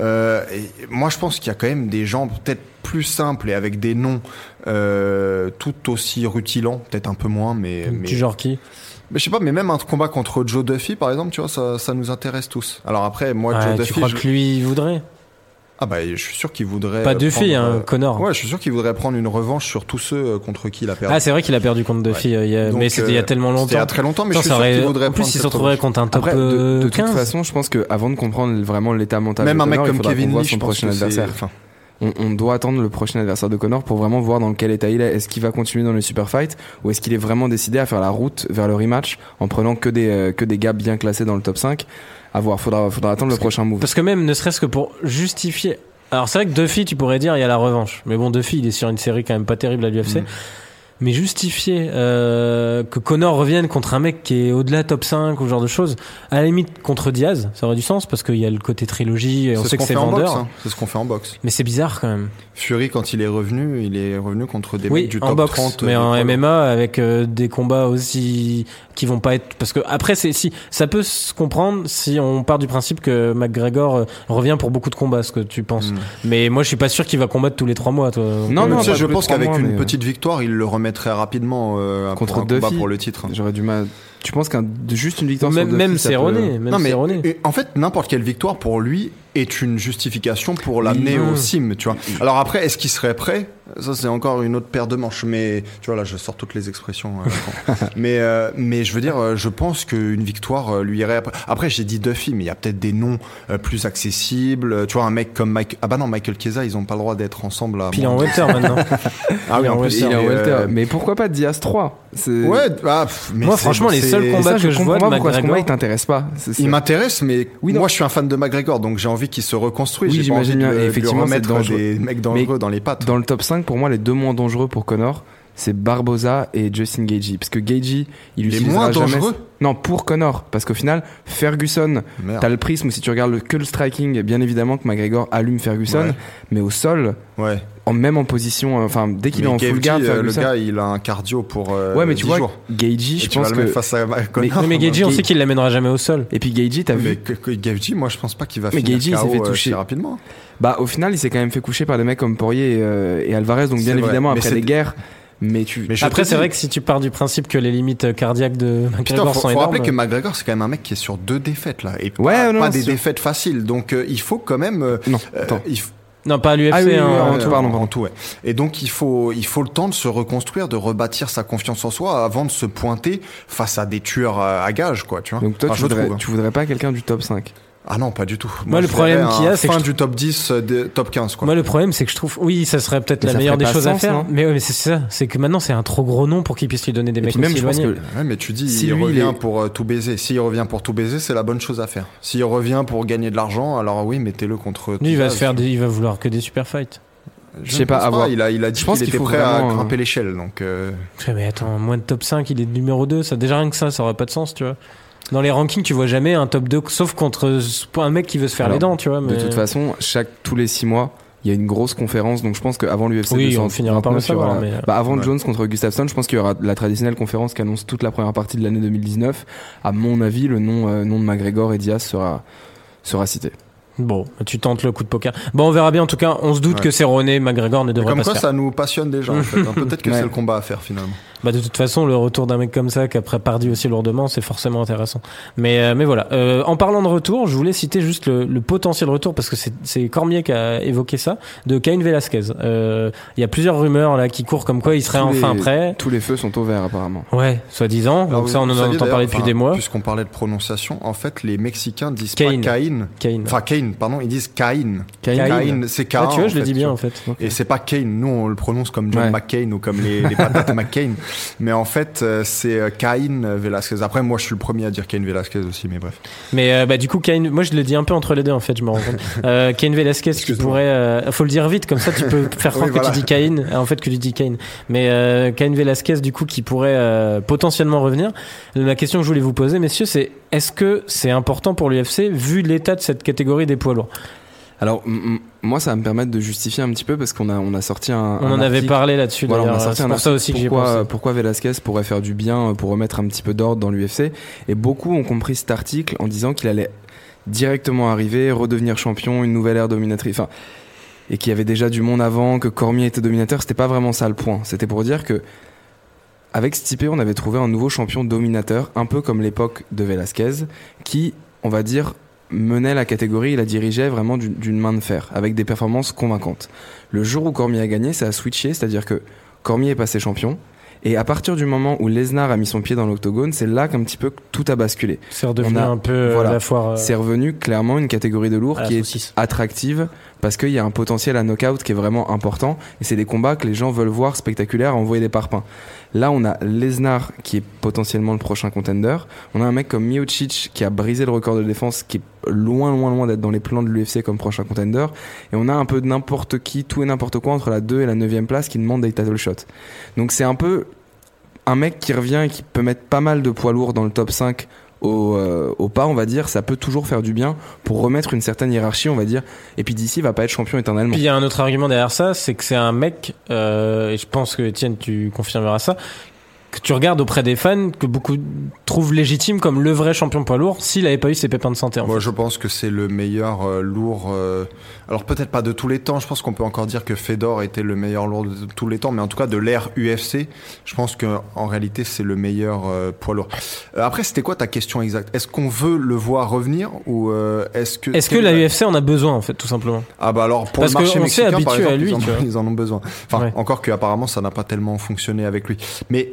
Euh, et moi je pense qu'il y a quand même des gens peut-être plus simples et avec des noms euh, tout aussi rutilants, peut-être un peu moins, mais, mais Du genre qui? Mais je sais pas, mais même un combat contre Joe Duffy, par exemple, tu vois, ça, ça nous intéresse tous. Alors après, moi, Ouais, Joe Tu Duffy, crois je- que lui il voudrait? Ah bah, je suis sûr qu'il voudrait. Pas Duffy, prendre, hein, euh, Connor. Ouais, je suis sûr qu'il voudrait prendre une revanche sur tous ceux euh, contre qui il a perdu. Ah, c'est vrai qu'il a perdu contre Duffy, euh, il y a- Donc, mais c'était il y a tellement C'était il y a longtemps. très longtemps, mais je suis sûr aurait- qu'il voudrait En plus, il se retrouverait contre un top Après, de, de toute 15. façon, je pense que avant de comprendre vraiment l'état mental Même de un mec il comme Kevin Lee, je son pense prochain adversaire. enfin, On, on doit attendre le prochain adversaire de Connor pour vraiment voir dans quel état il est. Est-ce qu'il va continuer dans le super fight ou est-ce qu'il est vraiment décidé à faire la route vers le rematch en prenant que des euh, que des gars bien classés dans le top 5 À voir, faudra faudra attendre le prochain move. Parce que même, ne serait-ce que pour justifier. Alors, c'est vrai que Duffy, tu pourrais dire, il y a la revanche. Mais bon, Duffy, il est sur une série quand même pas terrible à l'UFC. Mm. Mais justifier euh, que Connor revienne contre un mec qui est au-delà top 5 ou ce genre de choses, à la limite contre Diaz, ça aurait du sens parce qu'il y a le côté trilogie et on C'est sait ce que qu'on c'est fait en boxe. vendeur. hein. C'est ce qu'on fait en boxe. Mais c'est bizarre quand même. Fury, quand il est revenu, il est revenu contre des oui, mecs du en top boxe, 30. mais euh, en poids lourds. MMA avec euh, des combats aussi qui vont pas être parce que après c'est si ça peut se comprendre si on part du principe que McGregor euh, revient pour beaucoup de combats, ce que tu penses. Mm. Mais moi je suis pas sûr qu'il va combattre tous les trois mois. Toi. Non, Mais non, pas je pense qu'avec une mais, petite victoire, il le remettrait rapidement euh, Contre pour un combat Duffy. pour le titre. J'aurais du mal. Tu penses qu'un juste une victoire même sur même Duffy, peut- Cerrone, même non mais Cerrone. en fait n'importe quelle victoire pour lui est une justification pour l'amener au sim tu vois. Alors après est-ce qu'il serait prêt? Ça c'est encore une autre paire de manches. Mais tu vois là je sors toutes les expressions euh, mais euh, mais je veux dire euh, je pense qu'une victoire lui irait après. Après j'ai dit Duffy mais il y a peut-être des noms euh, plus accessibles. Tu vois un mec comme Mike ah bah non Michael Chiesa ils ont pas le droit d'être ensemble à Puis il est en welter maintenant. ah oui en plus Il est en welter. euh, Mais pourquoi pas Diaz 3 C'est- ouais ah, pff, mais Moi, c'est- franchement, les seuls combats ça, que je je comprends vois pourquoi ce McGregor- combat il t'intéresse pas. Il m'intéresse, mais Oui, non. moi je suis un fan de McGregor, donc j'ai envie qu'il se reconstruise. Oui, envie j'imagine bien. de effectivement, dangereux. des mecs dangereux dans les pattes. Dans le top 5, pour moi, les deux moins dangereux pour Connor, c'est Barboza et Justin Gagey. Parce que Gagey, il Il est utilisera moins jamais. dangereux. Non, pour Connor. Parce qu'au final, Ferguson, t'as le prisme, si tu regardes le, que le striking, bien évidemment que McGregor allume Ferguson, Ouais. mais au sol, Ouais. en, même en position, euh, enfin, dès qu'il est Mais en full Gavdi, guard, euh, le gars, il a un cardio pour. euh, ouais, mais tu 10 vois, jours. Gagey, je tu pense le que. mettre face à Connor. Oui, mais Gagey, on sait qu'il l'amènera jamais au sol. Et puis Gagey, t'as Mais vu. que Gavdi, moi je pense pas qu'il va Mais finir Gagey, il s'est KO, fait euh, toucher. rapidement. Bah, au final, il s'est quand même fait coucher par des mecs comme Poirier et, euh, et Alvarez, donc bien évidemment, Mais après les guerres. Mais tu. Mais Après, c'est vrai que si tu pars du principe que les limites cardiaques de Putain, McGregor faut, sont faut énormes. rappeler que McGregor c'est quand même un mec qui est sur deux défaites là et pas, Ouais, non, pas non, des c'est sûr. défaites faciles donc euh, il faut quand même euh, Non, euh, attends. il f- Non, pas à l'UFC. Ah oui, hein, en euh, tout, pardon, en pardon. tout, ouais. Et donc il faut il faut le temps de se reconstruire, de rebâtir sa confiance en soi avant de se pointer face à des tueurs à, à gages quoi, tu vois. Donc toi, Enfin, tu, je voudrais, trouve, hein. tu voudrais pas quelqu'un du top 5 Ah non, pas du tout. Moi, le problème qu'il y a, c'est que fin je- du top 10 euh, top 15 quoi. Moi, le problème, c'est que je trouve, oui, ça serait peut-être la meilleure des pas choses à faire. mais ouais, mais c'est ça. C'est que maintenant, c'est un trop gros nom pour qu'il puisse lui donner des Et mecs même, aussi je pense que Ouais, mais tu dis, Si il lui, il revient est- pour euh, tout baiser. S'il revient pour tout baiser, c'est la bonne chose à faire. S'il revient pour gagner de l'argent, alors oui, mettez-le contre. Lui, il va se faire, des- il va vouloir que des super fights. Je Je sais pas, pense à voir. Il a, il a dit qu'il était prêt vraiment, à grimper l'échelle. Donc, euh, Mais attends, moins de top 5, il est numéro 2. Ça, déjà rien que ça, ça aurait pas de sens, tu vois. Dans les rankings, tu vois jamais un top 2, sauf contre un mec qui veut se faire Alors, les dents, tu vois. Mais... De toute façon, chaque tous les 6 mois, il y a une grosse conférence. Donc je pense qu'avant l'UFC Oui, 229, on finira par le aura- savoir, mais- bah, avant Ouais. Jones contre Gustafsson, je pense qu'il y aura la traditionnelle conférence qui annonce toute la première partie de l'année 2019. À mon avis, le nom, euh, nom de McGregor et Diaz sera sera cité. Bon, tu tentes le coup de poker. Bon, on verra bien. En tout cas, on se doute Ouais. que Cerrone, McGregor ne devrait comme pas quoi, se faire. ça nous passionne déjà. en fait, hein. Peut-être que Ouais. c'est le combat à faire finalement. Bah, de toute façon, le retour d'un mec comme ça qui a préparé aussi lourdement, c'est forcément intéressant. Mais, euh, mais voilà. Euh, en parlant de retour, je voulais citer juste le, le potentiel retour parce que c'est- c'est Cormier qui a évoqué ça de Cain Velasquez. Euh, Il y a plusieurs rumeurs là qui courent comme quoi il serait Tous enfin les- prêt. Tous les feux sont au vert apparemment. Ouais, soi-disant. Alors, Donc ça, on en entend parler depuis des mois. Puisqu'on parlait de prononciation, en fait, les Mexicains disent Cain. pas Cain. Cain. Enfin, Cain, pardon, ils disent Cain. Cain. Cain, c'est Cain. Ah, tu vois, je le dis bien en fait. Et c'est pas Kane, nous on le prononce comme John Ouais. McCain ou comme les, les patates McCain. Mais en fait, euh, c'est euh, Cain Velasquez. Après, moi je suis le premier à dire Cain Velasquez aussi, mais bref. Mais euh, bah du coup, Cain, moi je le dis un peu entre les deux en fait, je me rends compte. Euh, Cain Velasquez qui pourrait, euh, faut le dire vite comme ça, tu peux faire croire Oui, que tu dis Cain, en fait que tu dis Cain. Mais euh, Cain Velasquez du coup qui pourrait potentiellement revenir. La question que je voulais vous poser, messieurs, c'est est-ce que c'est important pour l'UFC vu l'état de cette catégorie des poids lourds? Alors moi, ça va me permettre de justifier un petit peu parce qu'on a on a sorti un. On un en avait parlé là-dessus Voilà, on a sorti C'est un pour ça aussi que pourquoi, pensé. pourquoi Velasquez pourrait faire du bien pour remettre un petit peu d'ordre dans l'UFC. Et beaucoup ont compris cet article en disant qu'il allait directement arriver, redevenir champion, une nouvelle ère dominatrice. Enfin, et qu'il y avait déjà du monde avant, que Cormier était dominateur. C'était pas vraiment ça le point. C'était pour dire que avec Stipe, on avait trouvé un nouveau champion dominateur, un peu comme l'époque de Velasquez, qui, on va dire, menait la catégorie, il la dirigeait vraiment d'une main de fer, avec des performances convaincantes. Le jour où Cormier a gagné, ça a switché, c'est-à-dire que Cormier est passé champion, et à partir du moment où Lesnar a mis son pied dans l'octogone, c'est là qu'un petit peu tout a basculé. C'est redevenu a- un peu euh, voilà. la foire. euh, C'est revenu clairement une catégorie de lourd qui est attractive parce qu'il y a un potentiel à knockout qui est vraiment important et c'est des combats que les gens veulent voir spectaculaires à envoyer des parpaings. Là, on a Lesnar qui est potentiellement le prochain contender. On a un mec comme Miocic qui a brisé le record de défense qui est loin, loin, loin d'être dans les plans de l'UFC comme prochain contender. Et on a un peu de n'importe qui, tout et n'importe quoi entre la 2 et la 9 place qui demande des title shots. Donc c'est un peu un mec qui revient et qui peut mettre pas mal de poids lourds dans le top 5 au, euh, au pas, on va dire, ça peut toujours faire du bien pour remettre une certaine hiérarchie, on va dire. Et puis d'ici, va pas être champion éternellement. Puis il y a un autre argument derrière ça, c'est que c'est un mec, euh, et je pense que Étienne, tu confirmeras ça, que tu regardes auprès des fans, que beaucoup trouvent légitime comme le vrai champion poids lourd s'il avait pas eu ses pépins de santé. En Moi fait. je pense que c'est le meilleur euh, lourd. euh, alors peut-être pas de tous les temps. Je pense qu'on peut encore dire que Fedor était le meilleur lourd de tous les temps, mais en tout cas de l'ère UFC, je pense que en réalité c'est le meilleur euh, poids lourd. Après, c'était quoi ta question exacte? Est-ce qu'on veut le voir revenir ou est-ce que Est-ce que la UFC en a besoin en fait, tout simplement? Ah bah alors pour Parce le marché s'est mexicain par habitué à exemple, lui, ils, en, ils en ont besoin. Enfin Ouais. encore que apparemment ça n'a pas tellement fonctionné avec lui. Mais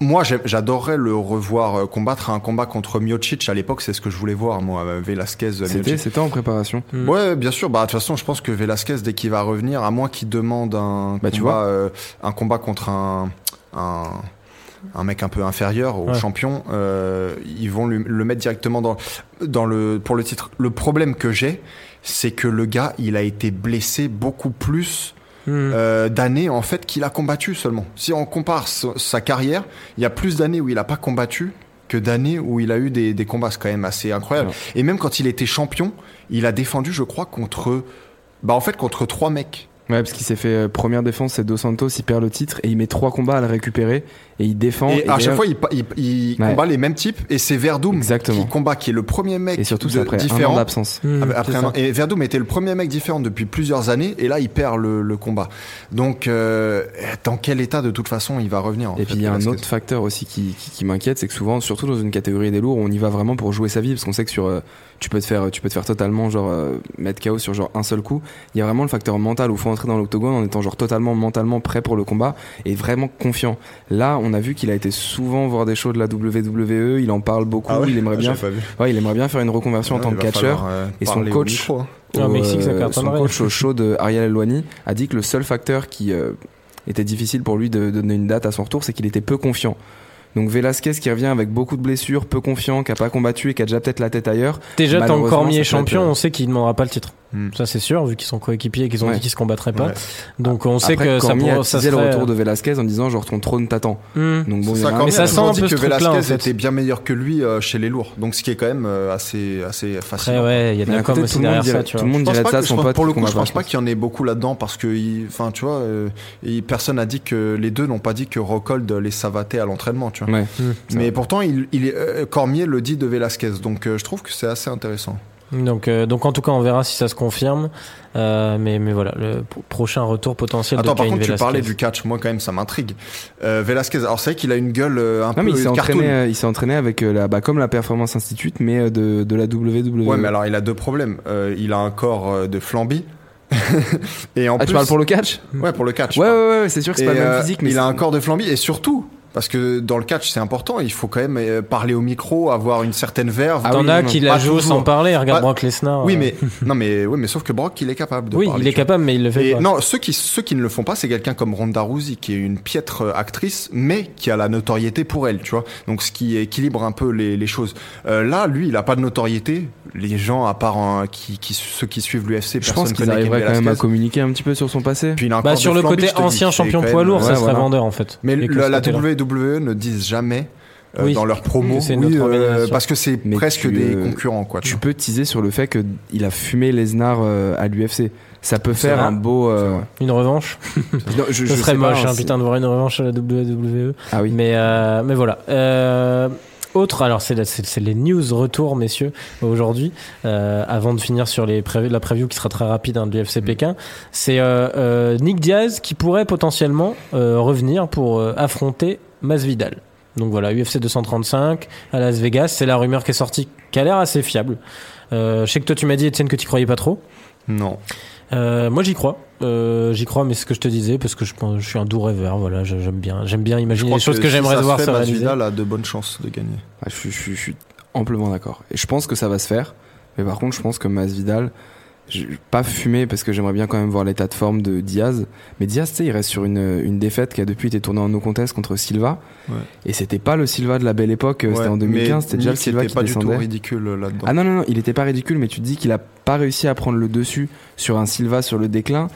moi j'adorerais le revoir euh, combattre un combat contre Miocic à l'époque, c'est ce que je voulais voir moi euh, Velasquez C'était, Miocic. c'était en préparation. Mm. Ouais, bien sûr. Bah, de toute façon, je pense que Velasquez, dès qu'il va revenir, à moins qu'il demande un Bah, tu combat, euh, un combat contre un, un, un mec un peu inférieur au Ouais. champion, euh, ils vont lui- le mettre directement dans, dans le, pour le titre. Le problème que j'ai, c'est que le gars, il a été blessé beaucoup plus Hmm. euh, d'années en fait qu'il a combattu seulement. Si on compare sa- sa carrière, il y a plus d'années où il a pas combattu que d'années où il a eu des, des combats. C'est quand même assez incroyable. Ouais. Et même quand il était champion, il a défendu, je crois, contre, bah en fait contre trois mecs. Ouais, parce qu'il s'est fait euh, première défense, c'est Dos Santos, il perd le titre et il met trois combats à le récupérer et il défend. Et, à chaque fois, il, pa- il, il Ouais. combat les mêmes types. Et c'est Verdum Exactement. qui combat, qui est le premier mec et surtout de- c'est après un an différent. d'absence. Après c'est un an. Et Verdum était le premier mec différent depuis plusieurs années, et là il perd le, le combat. Donc, euh, dans quel état de toute façon il va revenir en Et fait, puis il y a un autre facteur aussi qui, qui, qui m'inquiète, c'est que souvent, surtout dans une catégorie des lourds, on y va vraiment pour jouer sa vie, parce qu'on sait que sur, euh, tu peux te faire, tu peux te faire totalement genre euh, mettre KO sur genre un seul coup. Il y a vraiment le facteur mental où il faut entrer dans l'octogone en étant genre totalement mentalement prêt pour le combat et vraiment confiant. Là, on a vu qu'il a été souvent voir des shows de la WWE, il en parle beaucoup, Ah ouais il aimerait Ah, bien, ouais, il aimerait bien faire une reconversion en Ouais, tant que catcheur. euh, et son au coach-. Ah, au Mexique, ça euh, son coach au show de Ariel Elwani a dit que le seul facteur qui euh, était difficile pour lui de donner une date à son retour, c'est qu'il était peu confiant. Donc Velasquez qui revient avec beaucoup de blessures, peu confiant, qui a pas combattu et qui a déjà peut-être la tête ailleurs. Déjà, tant Cormier ça champion, être, euh, on sait qu'il ne demandera pas le titre. Hmm. Ça, c'est sûr, vu qu'ils sont coéquipiers et qu'ils ont Ouais. dit qu'ils se combattraient pas. Ouais. Donc, on sait Après, que ça, Cormier a pourra- ça serait... le retour de Velasquez en disant genre ton trône t'attend. Hmm. Donc bon, ça, Cormier ça a sent un dit peu que Velasquez en fait. était bien meilleur que lui euh, chez les lourds. Donc ce qui est quand même euh, assez, assez facile. Ouais, il y a de Mais la com aussi tout le monde derrière ça, tout le monde Je pense dirait ça son pense- pote. pour le coup, je pas, pense pas qu'il y en ait beaucoup là-dedans parce que, enfin, tu vois, euh, personne n'a dit que les deux n'ont pas dit que Rockhold les savatait à l'entraînement, tu vois. Ouais. Mais pourtant, il, il est, euh, Cormier le dit de Velasquez, donc euh, je trouve que c'est assez intéressant. Donc, euh, donc en tout cas, on verra si ça se confirme. Euh, mais, mais voilà, le prochain retour potentiel Attends, de par Cain contre, tu parlais du catch, moi quand même, ça m'intrigue. Euh, Velasquez, alors c'est vrai qu'il a une gueule euh, un Non peu mais il s'est entraîné, euh, il s'est entraîné avec euh, la, bah, comme la Performance Institute, mais euh, de, de la WWE. Ouais, mais alors il a deux problèmes. Euh, il a un corps euh, de flambi. et en ah, plus, tu parles pour le catch? Ouais, pour le catch. Ouais, ouais, ouais, c'est sûr que c'est pas le même physique, mais il a un corps de flambi et surtout parce que dans le catch c'est important, il faut quand même euh, parler au micro, avoir une certaine verve. Ah T'en oui, as qui la jouent toujours. sans parler. Regarde Pas- Brock Lesnar. oui, euh, mais non, mais oui, mais sauf que Brock il est capable de oui, parler. il est capable, mais il le fait Et pas. non, ceux qui, ceux qui ne le font pas, c'est quelqu'un comme Ronda Rousey, qui est une piètre euh, actrice, mais qui a la notoriété pour elle, tu vois. Donc, ce qui équilibre un peu les, les choses. Euh, là, lui, il a pas de notoriété. Les gens, à part un- qui, qui, ceux qui suivent l'UFC, je personne pense qu'ils arriveraient quand même à communiquer un petit peu sur son passé. Puis il a un Bah, sur le côté ancien champion poids lourd, ça serait vendeur en fait. Mais la, côté-là. WWE ne disent jamais euh, Oui. dans Que oui, notre euh, parce que c'est presque tu, des euh, concurrents, quoi. tu peux teaser sur le fait qu'il a fumé Lesnar euh, à l'UFC. Ça peut faire vrai. un beau. euh. Une revanche. non, je, Ce je serait sais pas, moche, hein, c'est- putain, de voir une revanche à la WWE. Ah oui. Mais, euh, mais voilà. Euh, autre, alors c'est les news retour, messieurs, aujourd'hui, euh, avant de finir sur les pré- la preview qui sera très rapide hein, de l'UFC Mm. Pékin. C'est euh, euh, Nick Diaz qui pourrait potentiellement euh, revenir pour euh, affronter Masvidal. Donc voilà, UFC 235 à Las Vegas, c'est la rumeur qui est sortie, qui a l'air assez fiable. Euh, je sais que toi tu m'as dit Étienne que tu croyais pas trop. Non. Euh, moi j'y crois, euh, j'y crois, mais c'est ce que je te disais parce que je, pense- je suis un doux rêveur. Voilà, j'aime bien, j'aime bien imaginer les choses que, si j'aimerais voir se réaliser. Masvidal a de bonnes chances de gagner. Ah, je, suis- je suis- je suis amplement d'accord. Et je pense que ça va se faire. Mais par contre, je pense que Masvidal, je- pas fumé parce que j'aimerais bien quand même voir l'état de forme de Diaz. Mais Diaz, tu sais, il reste sur une, une défaite qui a depuis été tournée en no contest contre Silva. Ouais. Et c'était pas le Silva de la belle époque, euh, c'était en 2015, mais c'était déjà le Silva était qui pas du tout descendait. ridicule euh, là-dedans. Ah non, non, non, il était pas ridicule, mais tu te dis qu'il a pas réussi à prendre le dessus sur un Silva sur le déclin.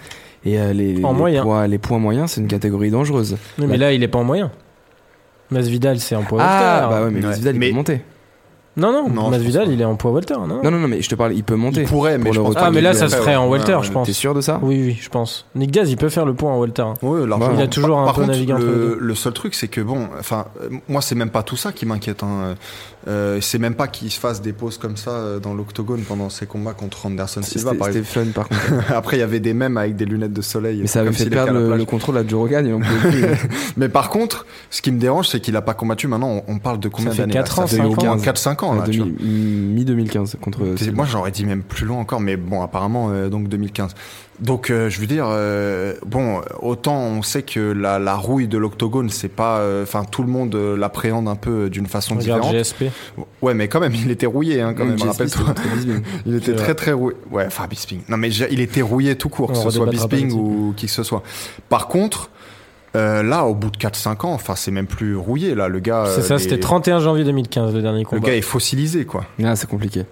Et euh, les, En les moyen. poids, les points moyens, c'est une catégorie dangereuse. Oui, mais là il est pas en moyen. Masvidal c'est en poids Ah, bah ouais, mais Ouais. Masvidal, il Mais- peut monter. Non non, Non, Masvidal il est en poids welter. Non. Non, non, non, mais je te parle, il peut monter. Il pourrait, mais Pour je le pense Ah mais là ça ferait, serait en welter Ouais, je pense. T'es sûr de ça Oui oui je pense. Nick Diaz il peut faire le poids en welter. hein. Oui, largement. Il a toujours Par- un par peu contre, navigué entre les le, deux. le seul truc, c'est que bon, enfin, euh, moi, c'est même pas tout ça qui m'inquiète. Hein. Euh, c'est même pas qu'il se fasse des pauses comme ça euh, dans l'octogone pendant ses combats contre Anderson Silva, C'était par c'était exemple. fun par contre. Après, il y avait des mêmes avec des lunettes de soleil. Mais ça avait fait perdre le, contrôle à Joe Rogan. Mais par contre, ce qui me dérange, c'est qu'il a pas combattu. Maintenant, on, parle de combien d'années quatre là ans, Ça fait cinq au moins ans. 4-5 ans, là, tu vois. Mi-2015 contre. Moi, j'aurais dit même plus loin encore, mais bon, apparemment, euh, donc 2015. Donc, euh, je veux dire, euh, bon, autant on sait que la, la rouille de l'octogone, c'est pas, euh, enfin, tout le monde euh, l'appréhende un peu euh, d'une façon Regarde différente. GSP. Ouais, mais quand même, il était rouillé, hein, quand Mmh, même. Rappelle-toi, il était très très rouillé. Ouais, enfin Bisping. Non, mais il était rouillé tout court, que ce soit Bisping ou qui que ce soit. Par contre. Euh, là, au bout de 4-5 ans, enfin, c'est même plus rouillé, là, le gars. C'est euh, ça, les- c'était 31 janvier 2015 le dernier Le combat. gars est fossilisé, quoi. Ah, c'est compliqué.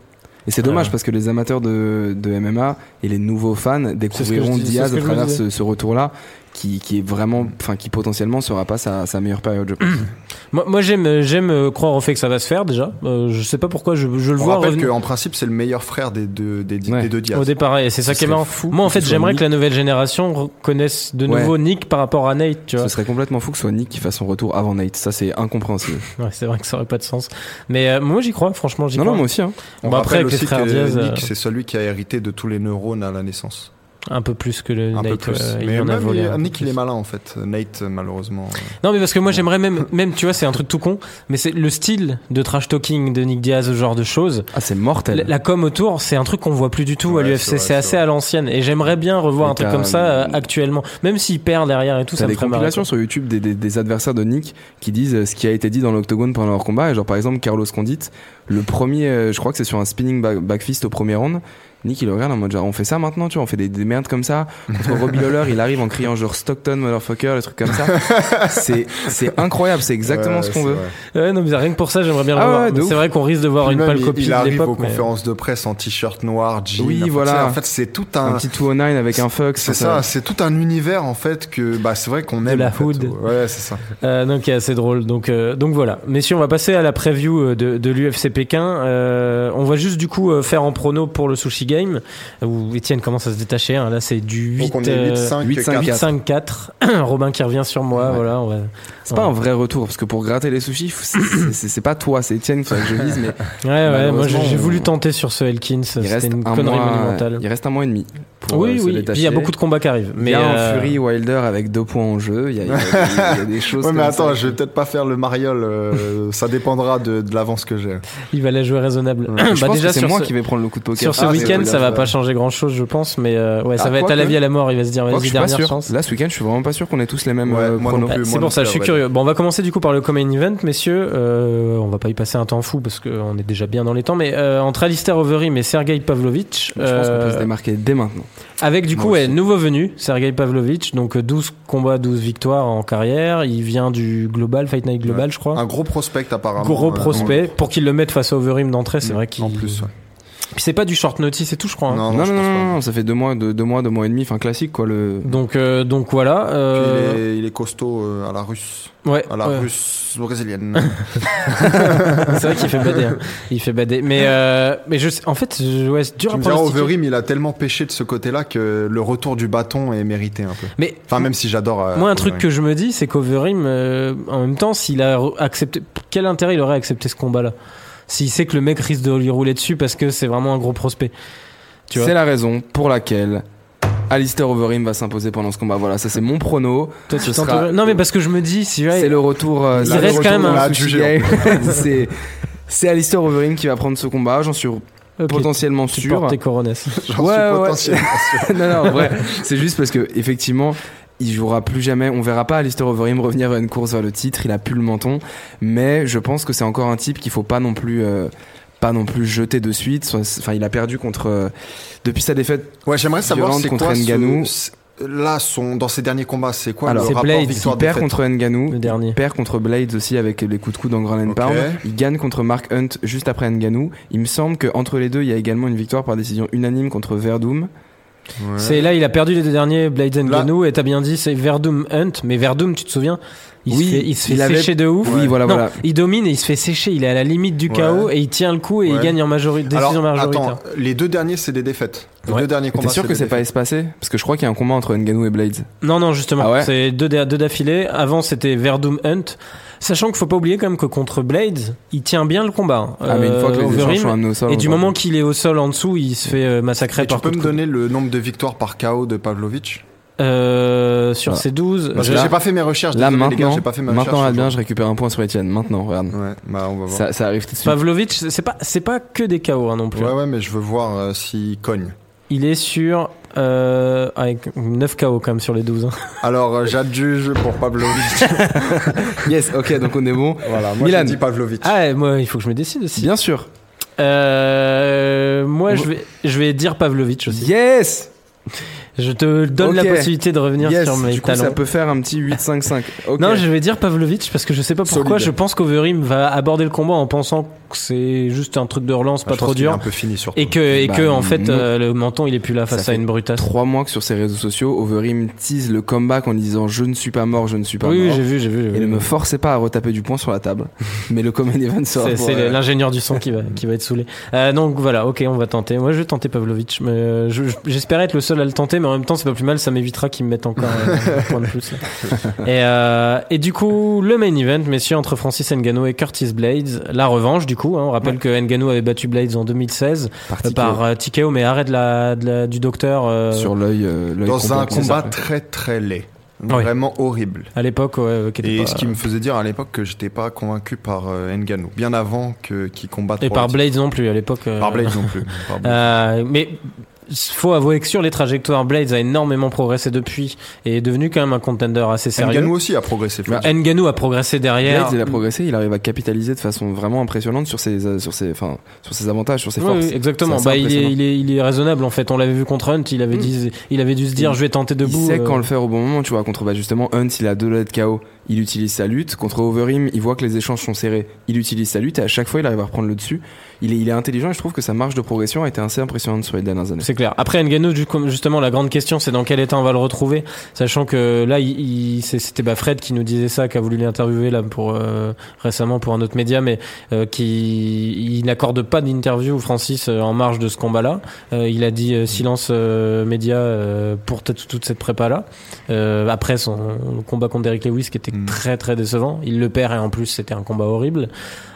Et c'est dommage Ouais. parce que les amateurs de, de MMA et les nouveaux fans découvriront dis- Diaz à travers ce retour-là, qui, qui est vraiment, enfin, qui potentiellement sera pas sa, sa meilleure période, je pense. Moi, moi j'aime j'aime euh, croire au fait que ça va se faire déjà. Euh, je sais pas pourquoi je, je le On vois rappelle revenir qu'en principe, c'est le meilleur frère des deux, des, des Ouais. deux Diaz. au départ et c'est ça qui est marrant. fou Moi en fait j'aimerais Nick. que la nouvelle génération reconnaisse de Ouais. nouveau Nick par rapport à Nate, tu vois. Ce serait complètement fou que ce soit Nick qui fasse son retour avant Nate. Ça, c'est incompréhensible. Ouais, c'est vrai que ça aurait pas de sens. Mais euh, moi j'y crois, franchement j'y Non, crois. non, moi aussi. Hein. On Bon, après, rappelle avec les aussi frères que Diaz, Nick, euh, c'est celui qui a hérité de tous les neurones à la naissance. Un peu plus que le Un Nate. peu plus. euh, il mais en a même, volé il- un peu Nick, il est malin en fait. Nate, malheureusement. euh, Non, mais parce que moi j'aimerais même, même tu vois, c'est un truc tout con, mais c'est le style de trash talking de Nick Diaz, ce genre de choses. Ah, c'est mortel. La, la com autour, c'est un truc qu'on voit plus du tout à l'UFC. c'est assez vrai. à l'ancienne. Et j'aimerais bien revoir un truc comme ça euh, actuellement. Même s'il perd derrière et tout, ça me des compilations sur YouTube des, des, des adversaires de Nick qui disent euh, ce qui a été dit dans l'octogone pendant leur combat. Et genre, par exemple, Carlos Condit, le premier, je crois que c'est sur un spinning back, back fist au premier round. Nick, il le regarde en mode genre, on fait ça maintenant, tu vois, on fait des, des merdes comme ça. Contre Robbie Lawler, il arrive en criant genre Stockton, motherfucker, des trucs comme ça. c'est, c'est incroyable, c'est exactement ouais, ce qu'on veut. vrai. Ouais, non, mais rien que pour ça, j'aimerais bien le Ah de ouf. c'est vrai qu'on risque de voir Puis une pâle il- copie il de arrive aux l'époque. mais- conférences de presse en t-shirt noir, jean. Oui, voilà. En fait, c'est tout un. Un petit 209 avec un fuck. C'est ça, c'est tout un univers en fait que bah c'est vrai qu'on aime. la en fait. hood. Ouais, c'est ça. Euh, donc, est assez drôle. Donc, euh, donc voilà. Messieurs, on va passer à la preview euh, de, de l'UFC Pékin. Euh, on va juste du coup euh, faire en prono pour le Sushi Game où Étienne commence à se détacher. hein. Là, c'est du 8, Donc on est euh, 8-5, 8-5, 4. 8-5-4. Robin qui revient sur moi. Ouais. Voilà, va. C'est pas un vrai retour parce que pour gratter les sushis, faut- c'est- pas toi, c'est faudrait que je vise, mais Ouais, ouais. Moi, j'ai voulu tenter sur ce Elkins. C'était une un connerie mois, monumentale. il reste un mois et demi. Pour, oui, euh, se oui. Puis détacher. il y a beaucoup de combats qui arrivent. Mais il y a euh, un Fury Wilder avec deux points en jeu. Il y a, il y a des- il y a des choses. Ouais, mais attends, ça. je vais peut-être pas faire le mariole. euh, ça dépendra de, de l'avance que j'ai. il va la jouer raisonnable. Bah, pense déjà que c'est moi ce, qui vais prendre le coup de poker. sur ce Ah, c'est week-end, ça va pas changer grand-chose, je pense. Mais euh, ouais, ça Ah, va être à la vie à la mort. Il va se dire, vas-y, dernière chance. Là, ce week-end, je suis vraiment pas sûr qu'on ait tous les mêmes Ouais, euh, moi non plus. C'est moi pour ça, je suis curieux. Bon, on va commencer du coup par le co-main event, messieurs. Euh, on va pas y passer un temps fou parce qu'on est déjà bien dans les temps, mais euh, entre Alistair Overeem et Sergei Pavlovich, Je pense qu'on peut se euh, démarquer dès maintenant. avec du coup, ouais, nouveau venu, Sergei Pavlovich, donc euh, 12 combats, 12 victoires en carrière. Il vient du Global, Fight Night Global, je crois. Un gros prospect apparemment. Gros euh, prospect. Pour qu'il le mette face à Overeem d'entrée, c'est Mm, vrai qu'il. En plus, ouais. Puis c'est pas du short notice et tout, je crois. hein. Non, Non, non, je non, pense non, pas. non, ça fait deux mois, deux, deux mois, deux mois et demi, enfin classique quoi. Le... Donc, euh, donc voilà. Puis euh, il, est, il est costaud euh, à la russe. Ouais. À la ouais. russe brésilienne. C'est vrai qu'il fait bader. hein. Il fait bader. Mais, euh, mais je sais, en fait, je- ouais, c'est dur tu à me diras, pronostiquer. Overeem, il a tellement pêché de ce côté-là que le retour du bâton est mérité un peu. Mais Enfin, même si j'adore. euh, moi, un truc que je me dis, c'est qu'Overim, euh, en même temps, s'il a accepté, quel intérêt il aurait à accepter ce combat-là? S'il sait que le mec risque de lui rouler dessus parce que c'est vraiment un gros prospect. Tu vois C'est la raison pour laquelle Alistair Overeem va s'imposer pendant ce combat. Voilà, ça c'est mon prono. Toi, tu sera- Non, mais parce que je me dis, si C'est le retour. euh, Il reste quand même un c'est c'est Alistair Overeem qui va prendre ce combat. J'en suis ok, potentiellement tu sûr. portes tes. J'en Ouais, suis ouais. potentiellement sûr. non, non, en vrai, c'est juste parce que effectivement, il jouera plus jamais. On verra pas Alistair Overeem revenir à une course vers le titre. Il a plus le menton, mais je pense que c'est encore un type qu'il faut pas non plus. euh, pas non plus jeter de suite. Enfin, il a perdu contre euh, depuis sa défaite. Ouais, j'aimerais savoir c'est contre quoi ce- Là, son, dans ses derniers combats, c'est quoi Alors, le c'est rapport Blade, Il perd contre Nganou. Le dernier. Il perd contre Blades aussi avec les coups de coude dans Grand. Pound. Il gagne contre Mark Hunt juste après Nganou. Il me semble qu'entre les deux, il y a également une victoire par décision unanime contre Verdum. Ouais. C'est là, il a perdu les deux derniers, Blades and Ganou, et t'as bien dit, c'est Verdum Hunt, mais Verdum, tu te souviens? Il Oui, se fait, il se fait il avait- sécher de ouf. Oui, voilà, non, voilà. il domine et il se fait sécher. Il est à la limite du Ouais. chaos et il tient le coup et il gagne en majorité, Alors, décision majoritaire. attends, les deux derniers, c'est des défaites. Les Ouais. deux derniers T'es sûr que c'est pas espacé? Parce que je crois qu'il y a un combat entre Nganou et Blades. Non, non, justement. Ah ouais? C'est deux d'affilée. Avant, c'était Verdum Hunt. Sachant qu'il faut pas oublier quand même que contre Blades, il tient bien le combat. Ah, mais une fois que les Euh, échanges Overeem. sont amenés au sol. Et du moment qu'il est au sol en dessous, il se fait euh, massacrer Et tu par peux coup me donner le nombre de victoires par KO de Pavlovich Euh, sur Voilà. ces 12. Parce que j'ai pas fait mes recherches. Là, désolé, les gars, maintenant, j'ai pas fait mes maintenant, recherches. Adrien, je récupère un point sur Etienne. Maintenant, regarde. Ouais, bah on va voir. Ça, ça arrive tout de suite. Pavlovich, c'est pas, c'est pas que des KO hein, non plus. Ouais, ouais, mais je veux voir euh, s'il cogne. Il est sur euh, avec 9 KO quand même sur les 12. hein. Alors, euh, j'adjuge pour Pavlovich. Yes, ok, donc on est bon. voilà, moi Milan. je dis Pavlovich. Ah, moi, il faut que je me décide aussi. Bien sûr. Euh, moi, On je vais, je vais dire Pavlovich aussi. Yes Je te donne la possibilité de revenir Yes, sur mes du coup, talents. ça peut faire un petit 8-5-5. Ok. Non, je vais dire Pavlovic parce que je sais pas pourquoi. Solide. Je pense qu'Overim va aborder le combat en pensant c'est juste un truc de relance, Ah, pas je pense trop dur. un peu fini sur Et que, et Bah, que en fait, euh, le menton, il est plus là face Ça à une brutasse. Trois mois que sur ses réseaux sociaux, Overeem tease le comeback en disant je ne suis pas mort, je ne suis pas Oui, oui, mort. j'ai vu, j'ai vu. j'ai vu. Et ne me forcez pas à retaper du poing sur la table. Mais le common event sera C'est euh, l'ingénieur du son qui va, qui va être saoulé. Euh, donc voilà, ok, on va tenter. Moi, je vais tenter Pavlovic, mais euh, je- je- j'espérais être le seul à le tenter, mais en même temps, c'est pas plus mal, ça m'évitera qu'ils me mettent encore euh, un point de plus. là. Et, euh, et du coup, le main event, messieurs, entre Francis Ngannou et Curtis Blades, la revanche, du coup. hein. on rappelle que Ngannou avait battu Blades en 2016 par euh, par euh, mais arrêt de la, de la- du docteur. euh, sur l'œil. euh, Dans un combat très très laid. Oui. Vraiment horrible. à l'époque, ouais, Et pas- ce qui me faisait dire à l'époque que j'étais pas convaincu par euh, Ngannou, bien avant que qu'il combatte Et pour par Blades non plus à l'époque. euh, Par Blade non plus. Euh, mais faut avouer que sur les trajectoires, Blades a énormément progressé depuis et est devenu quand même un contender assez sérieux. Ngannou aussi a progressé. Bah, dire. Ngannou a progressé derrière. Blades, il a progressé, il arrive à capitaliser de façon vraiment impressionnante sur ses, euh, sur ses, enfin, sur ses avantages, sur ses forces. oui, exactement. Bah, il, est, il, est, il est raisonnable en fait. On l'avait vu contre Hunt, il avait, Mm. dit, il avait dû se dire Il- je vais tenter debout. Il sait euh, quand le faire au bon moment, tu vois. Contre bah, justement Hunt, il a deux lettres KO, il utilise sa lutte. Contre Overeem, il voit que les échanges sont serrés, il utilise sa lutte et à chaque fois il arrive à reprendre le dessus. Il est, il est intelligent et je trouve que sa marge de progression a été assez impressionnante sur les dernières années. C'est clair. Après coup, justement, la grande question, c'est dans quel état on va le retrouver, sachant que là, il, il- c'était bah, Fred qui nous disait ça, qui a voulu l'interviewer là pour euh, récemment pour un autre média, mais euh, qui il n'accorde pas d'interview Francis euh, en marge de ce combat-là. Euh, il a dit euh, silence euh, média euh, pour toute, toute cette prépa là. après son combat contre Derrick Lewis, qui était Mm. très très décevant, il le perd et en plus c'était un combat horrible.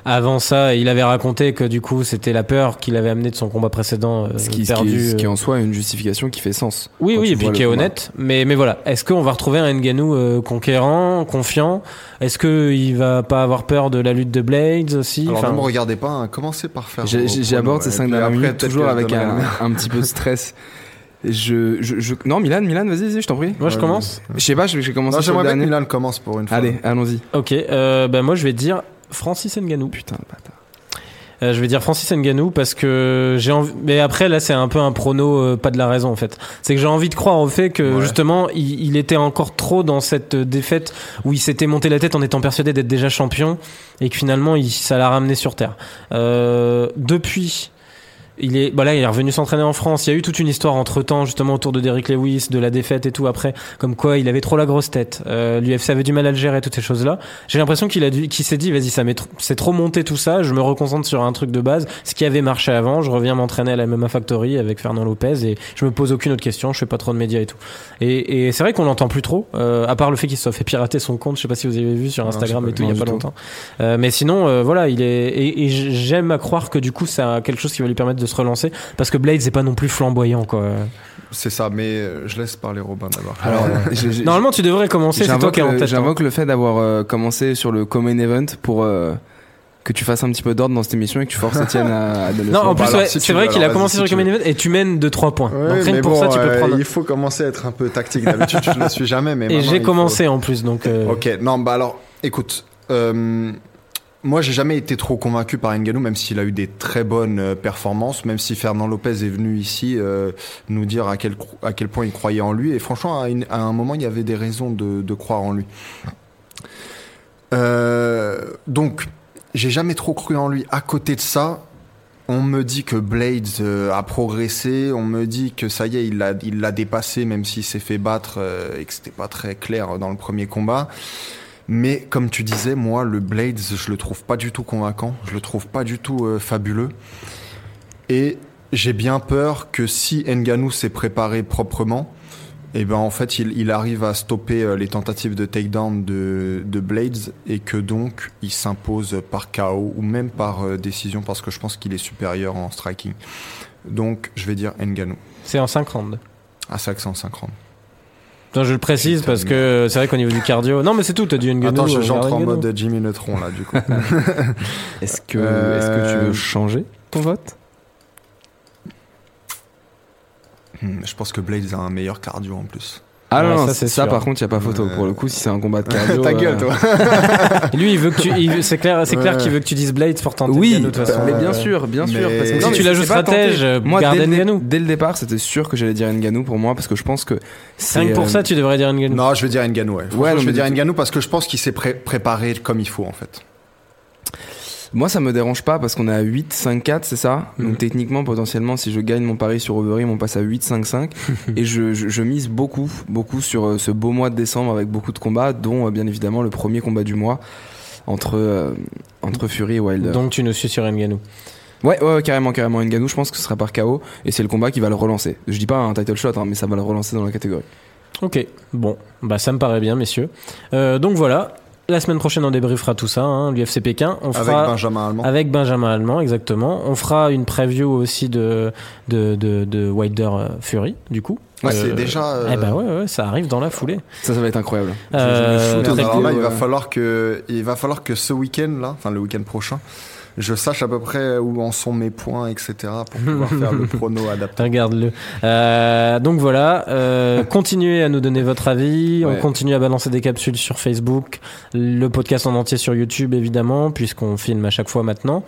Avant ça, il avait raconté que du coup c'était la peur qu'il avait amené de son combat précédent euh, Ce qui, ce, perdu. qui, ce qui euh, en soi est une justification qui fait sens. oui, oui, et puis qui est honnête. Mais, mais voilà, est-ce qu'on va retrouver un Ngannou euh, conquérant, confiant? Est-ce qu'il va pas avoir peur de la lutte de Blades aussi? Alors Enfin, ne me regardez pas, hein, commencez par faire. J'aborde ces ouais. 5 Puis dernières minutes toujours avec un, petit peu de stress. Je, je, je- non, Milan, Milan, vas-y, vas-y, je t'en prie. Moi, je commence Je sais pas, je vais je vais commencer j'aimerais bien que. Milan commence pour une fois. Allez, allons-y. Ok, euh, ben moi je vais dire Francis Ngannou. Putain, le bâtard. Euh, je vais dire Francis Ngannou parce que j'ai envie. Mais après là, c'est un peu un prono, euh, pas de la raison en fait. C'est que j'ai envie de croire au fait que Ouais. justement, il, il était encore trop dans cette euh, défaite où il s'était monté la tête en étant persuadé d'être déjà champion et que finalement, il, ça l'a ramené sur terre. Euh, depuis. Il est, bah là, il est revenu s'entraîner en France. Il y a eu toute une histoire entre temps, justement, autour de Derrick Lewis, de la défaite et tout après, comme quoi il avait trop la grosse tête. Euh, L'UFC avait du mal à le gérer, toutes ces choses-là. J'ai l'impression qu'il a dû, qu'il s'est dit, vas-y, ça m'est c'est trop monté tout ça. Je me reconcentre sur un truc de base, ce qui avait marché avant. Je reviens m'entraîner à la MMA Factory avec Fernand Lopez et je me pose aucune autre question. Je fais pas trop de médias et tout. Et, et c'est vrai qu'on l'entend plus trop, euh, à part le fait qu'il se soit fait pirater son compte. Je sais pas si vous avez vu sur Instagram et tout, il y a pas longtemps. Euh, mais sinon, euh, voilà, il est et, et j'aime à croire que du coup, ça a quelque chose qui va lui permettre de se relancer parce que Blade c'est pas non plus flamboyant quoi. C'est ça, mais euh, je laisse parler Robin d'abord. Alors, Normalement, tu devrais commencer. C'est toi qui es en le- tête. hein. J'invoque le fait d'avoir euh, commencé sur le Common Event pour euh, que tu fasses un petit peu d'ordre dans cette émission et que tu forces Etienne à, à donner Non, en plus, ouais, si c'est vrai qu'il a commencé sur le Common Event et tu mènes de 3 points. Ouais, Donc rien mais que pour bon, ça, tu peux prendre. Il faut commencer à être un peu tactique. D'habitude, je ne le suis jamais, mais Et j'ai commencé en plus, donc. euh, Ok, non, bah alors, écoute. euh, moi, j'ai jamais été trop convaincu par Ngannou, même s'il a eu des très bonnes euh, performances, même si Fernand Lopez est venu ici euh, nous dire à quel, point il croyait en lui. Et franchement, à, un moment, il y avait des raisons de, croire en lui. Euh, donc, j'ai jamais trop cru en lui. À côté de ça, on me dit que Blades euh, a progressé, on me dit que ça y est, il l'a dépassé, même s'il s'est fait battre et que c'était pas très clair dans le premier combat. Mais comme tu disais, moi, le Blades, je le trouve pas du tout convaincant, je le trouve pas du tout euh, fabuleux. Et j'ai bien peur que si Ngannou s'est préparé proprement, et ben en fait il, il arrive à stopper euh, les tentatives de takedown de, de Blades et que donc il s'impose par KO ou même par euh, décision parce que je pense qu'il est supérieur en striking. Donc je vais dire Ngannou C'est en 5 rounds. à 550. Non, je le précise parce que c'est vrai qu'au niveau du cardio. Non, mais c'est tout, t'as dit Ngannou. Attends, je- euh, j'entre en mode Jimmy Neutron là du coup. Est-ce que, Euh, est-ce que tu veux changer ton vote? Hmm, je pense que Blades a un meilleur cardio en plus. Ah non, Ouais, non, ça, ça, c'est sûr. par contre, il y a pas photo. Pour le coup, si c'est un combat de cardio. Ta gueule, euh, toi. Lui, il veut que tu, il- c'est clair, c'est clair qu'il veut que tu dises Blade pour tenter Oui, Ngannou, de toute façon. mais bien sûr, bien sûr. mais- Parce que Si non, tu la joues stratège, euh, moi, dès Ngannou. dès le départ, c'était sûr que j'allais dire Nganou pour moi parce que je pense que c'est. Rien pour euh, ça, tu devrais dire Ngannou. Non, je vais dire Ngannou, ouais. Ouais, non, je vais dire Ngannou parce que je pense qu'il s'est pré- préparé comme il faut, en fait. Moi, ça me dérange pas parce qu'on est à 8, 5, 4, c'est ça? Mhm. Donc, techniquement, potentiellement, si je gagne mon pari sur Overeem, on passe à 8, 5, 5. et je, je, je mise beaucoup, beaucoup sur euh, ce beau mois de décembre avec beaucoup de combats, dont, euh, bien évidemment, le premier combat du mois entre, euh, entre Fury et Wilder. Donc tu nous suis sur Ngannou. Ouais, ouais, carrément, carrément. Ngannou, je pense que ce sera par KO et c'est le combat qui va le relancer. Je dis pas un title shot, hein, mais ça va le relancer dans la catégorie. Ok, bon, bah ça me paraît bien, messieurs. Euh, donc voilà, la semaine prochaine on débriefera tout ça, hein, l'UFC Pékin. On Avec fera Benjamin Allemand. avec Benjamin Allemand, exactement. On fera une preview aussi de de de, de Wilder euh, Fury, du coup. Ouais, Euh, c'est déjà. euh, Eh ben ouais, ouais, ça arrive dans la foulée. Ça, ça va être incroyable. Je- je me Euh, là, il va euh, falloir que, il va falloir que ce week-end là, enfin le week-end prochain, je sache à peu près où en sont mes points, etc. pour pouvoir faire le prono adapté. Regarde-le. Euh, donc voilà, euh, continuez à nous donner votre avis. On continue à balancer des capsules sur Facebook, le podcast en entier sur YouTube évidemment, puisqu'on filme à chaque fois maintenant.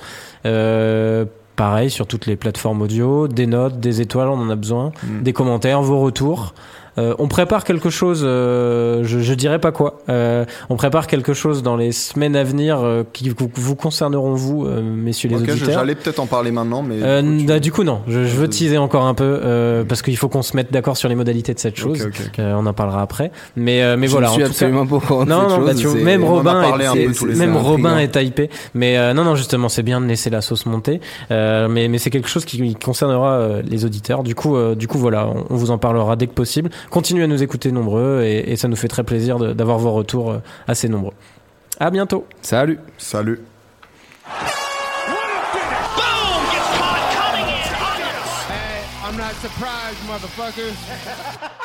Euh, pareil sur toutes les plateformes audio, des notes, des étoiles, on en a besoin, Mm. des commentaires, vos retours. Euh, on prépare quelque chose, euh, je, je dirais pas quoi. Euh, on prépare quelque chose dans les semaines à venir euh, qui vous, vous concerneront vous, euh, messieurs les je- auditeurs. j'allais peut-être en parler maintenant, mais. Euh, du coup, tu- bah, du coup non, je, je veux teaser encore un peu euh, parce qu'il faut qu'on se mette d'accord sur les modalités de cette chose. Ok, ok, ok. Euh, on en parlera après. Mais euh, mais je voilà. en suis tout absolument pas au courant Non, non, bah, tu vois, même Robin, est, même. Robin Intriguant. est hypé. Mais euh, non, non, justement, c'est bien de laisser la sauce monter. Euh, mais mais c'est quelque chose qui concernera les auditeurs. Du coup, euh, du coup, voilà, on, on vous en parlera dès que possible. Continuez à nous écouter nombreux et, et ça nous fait très plaisir d'avoir vos retours euh, assez nombreux. À bientôt. Salut Salut. Motherfuckers.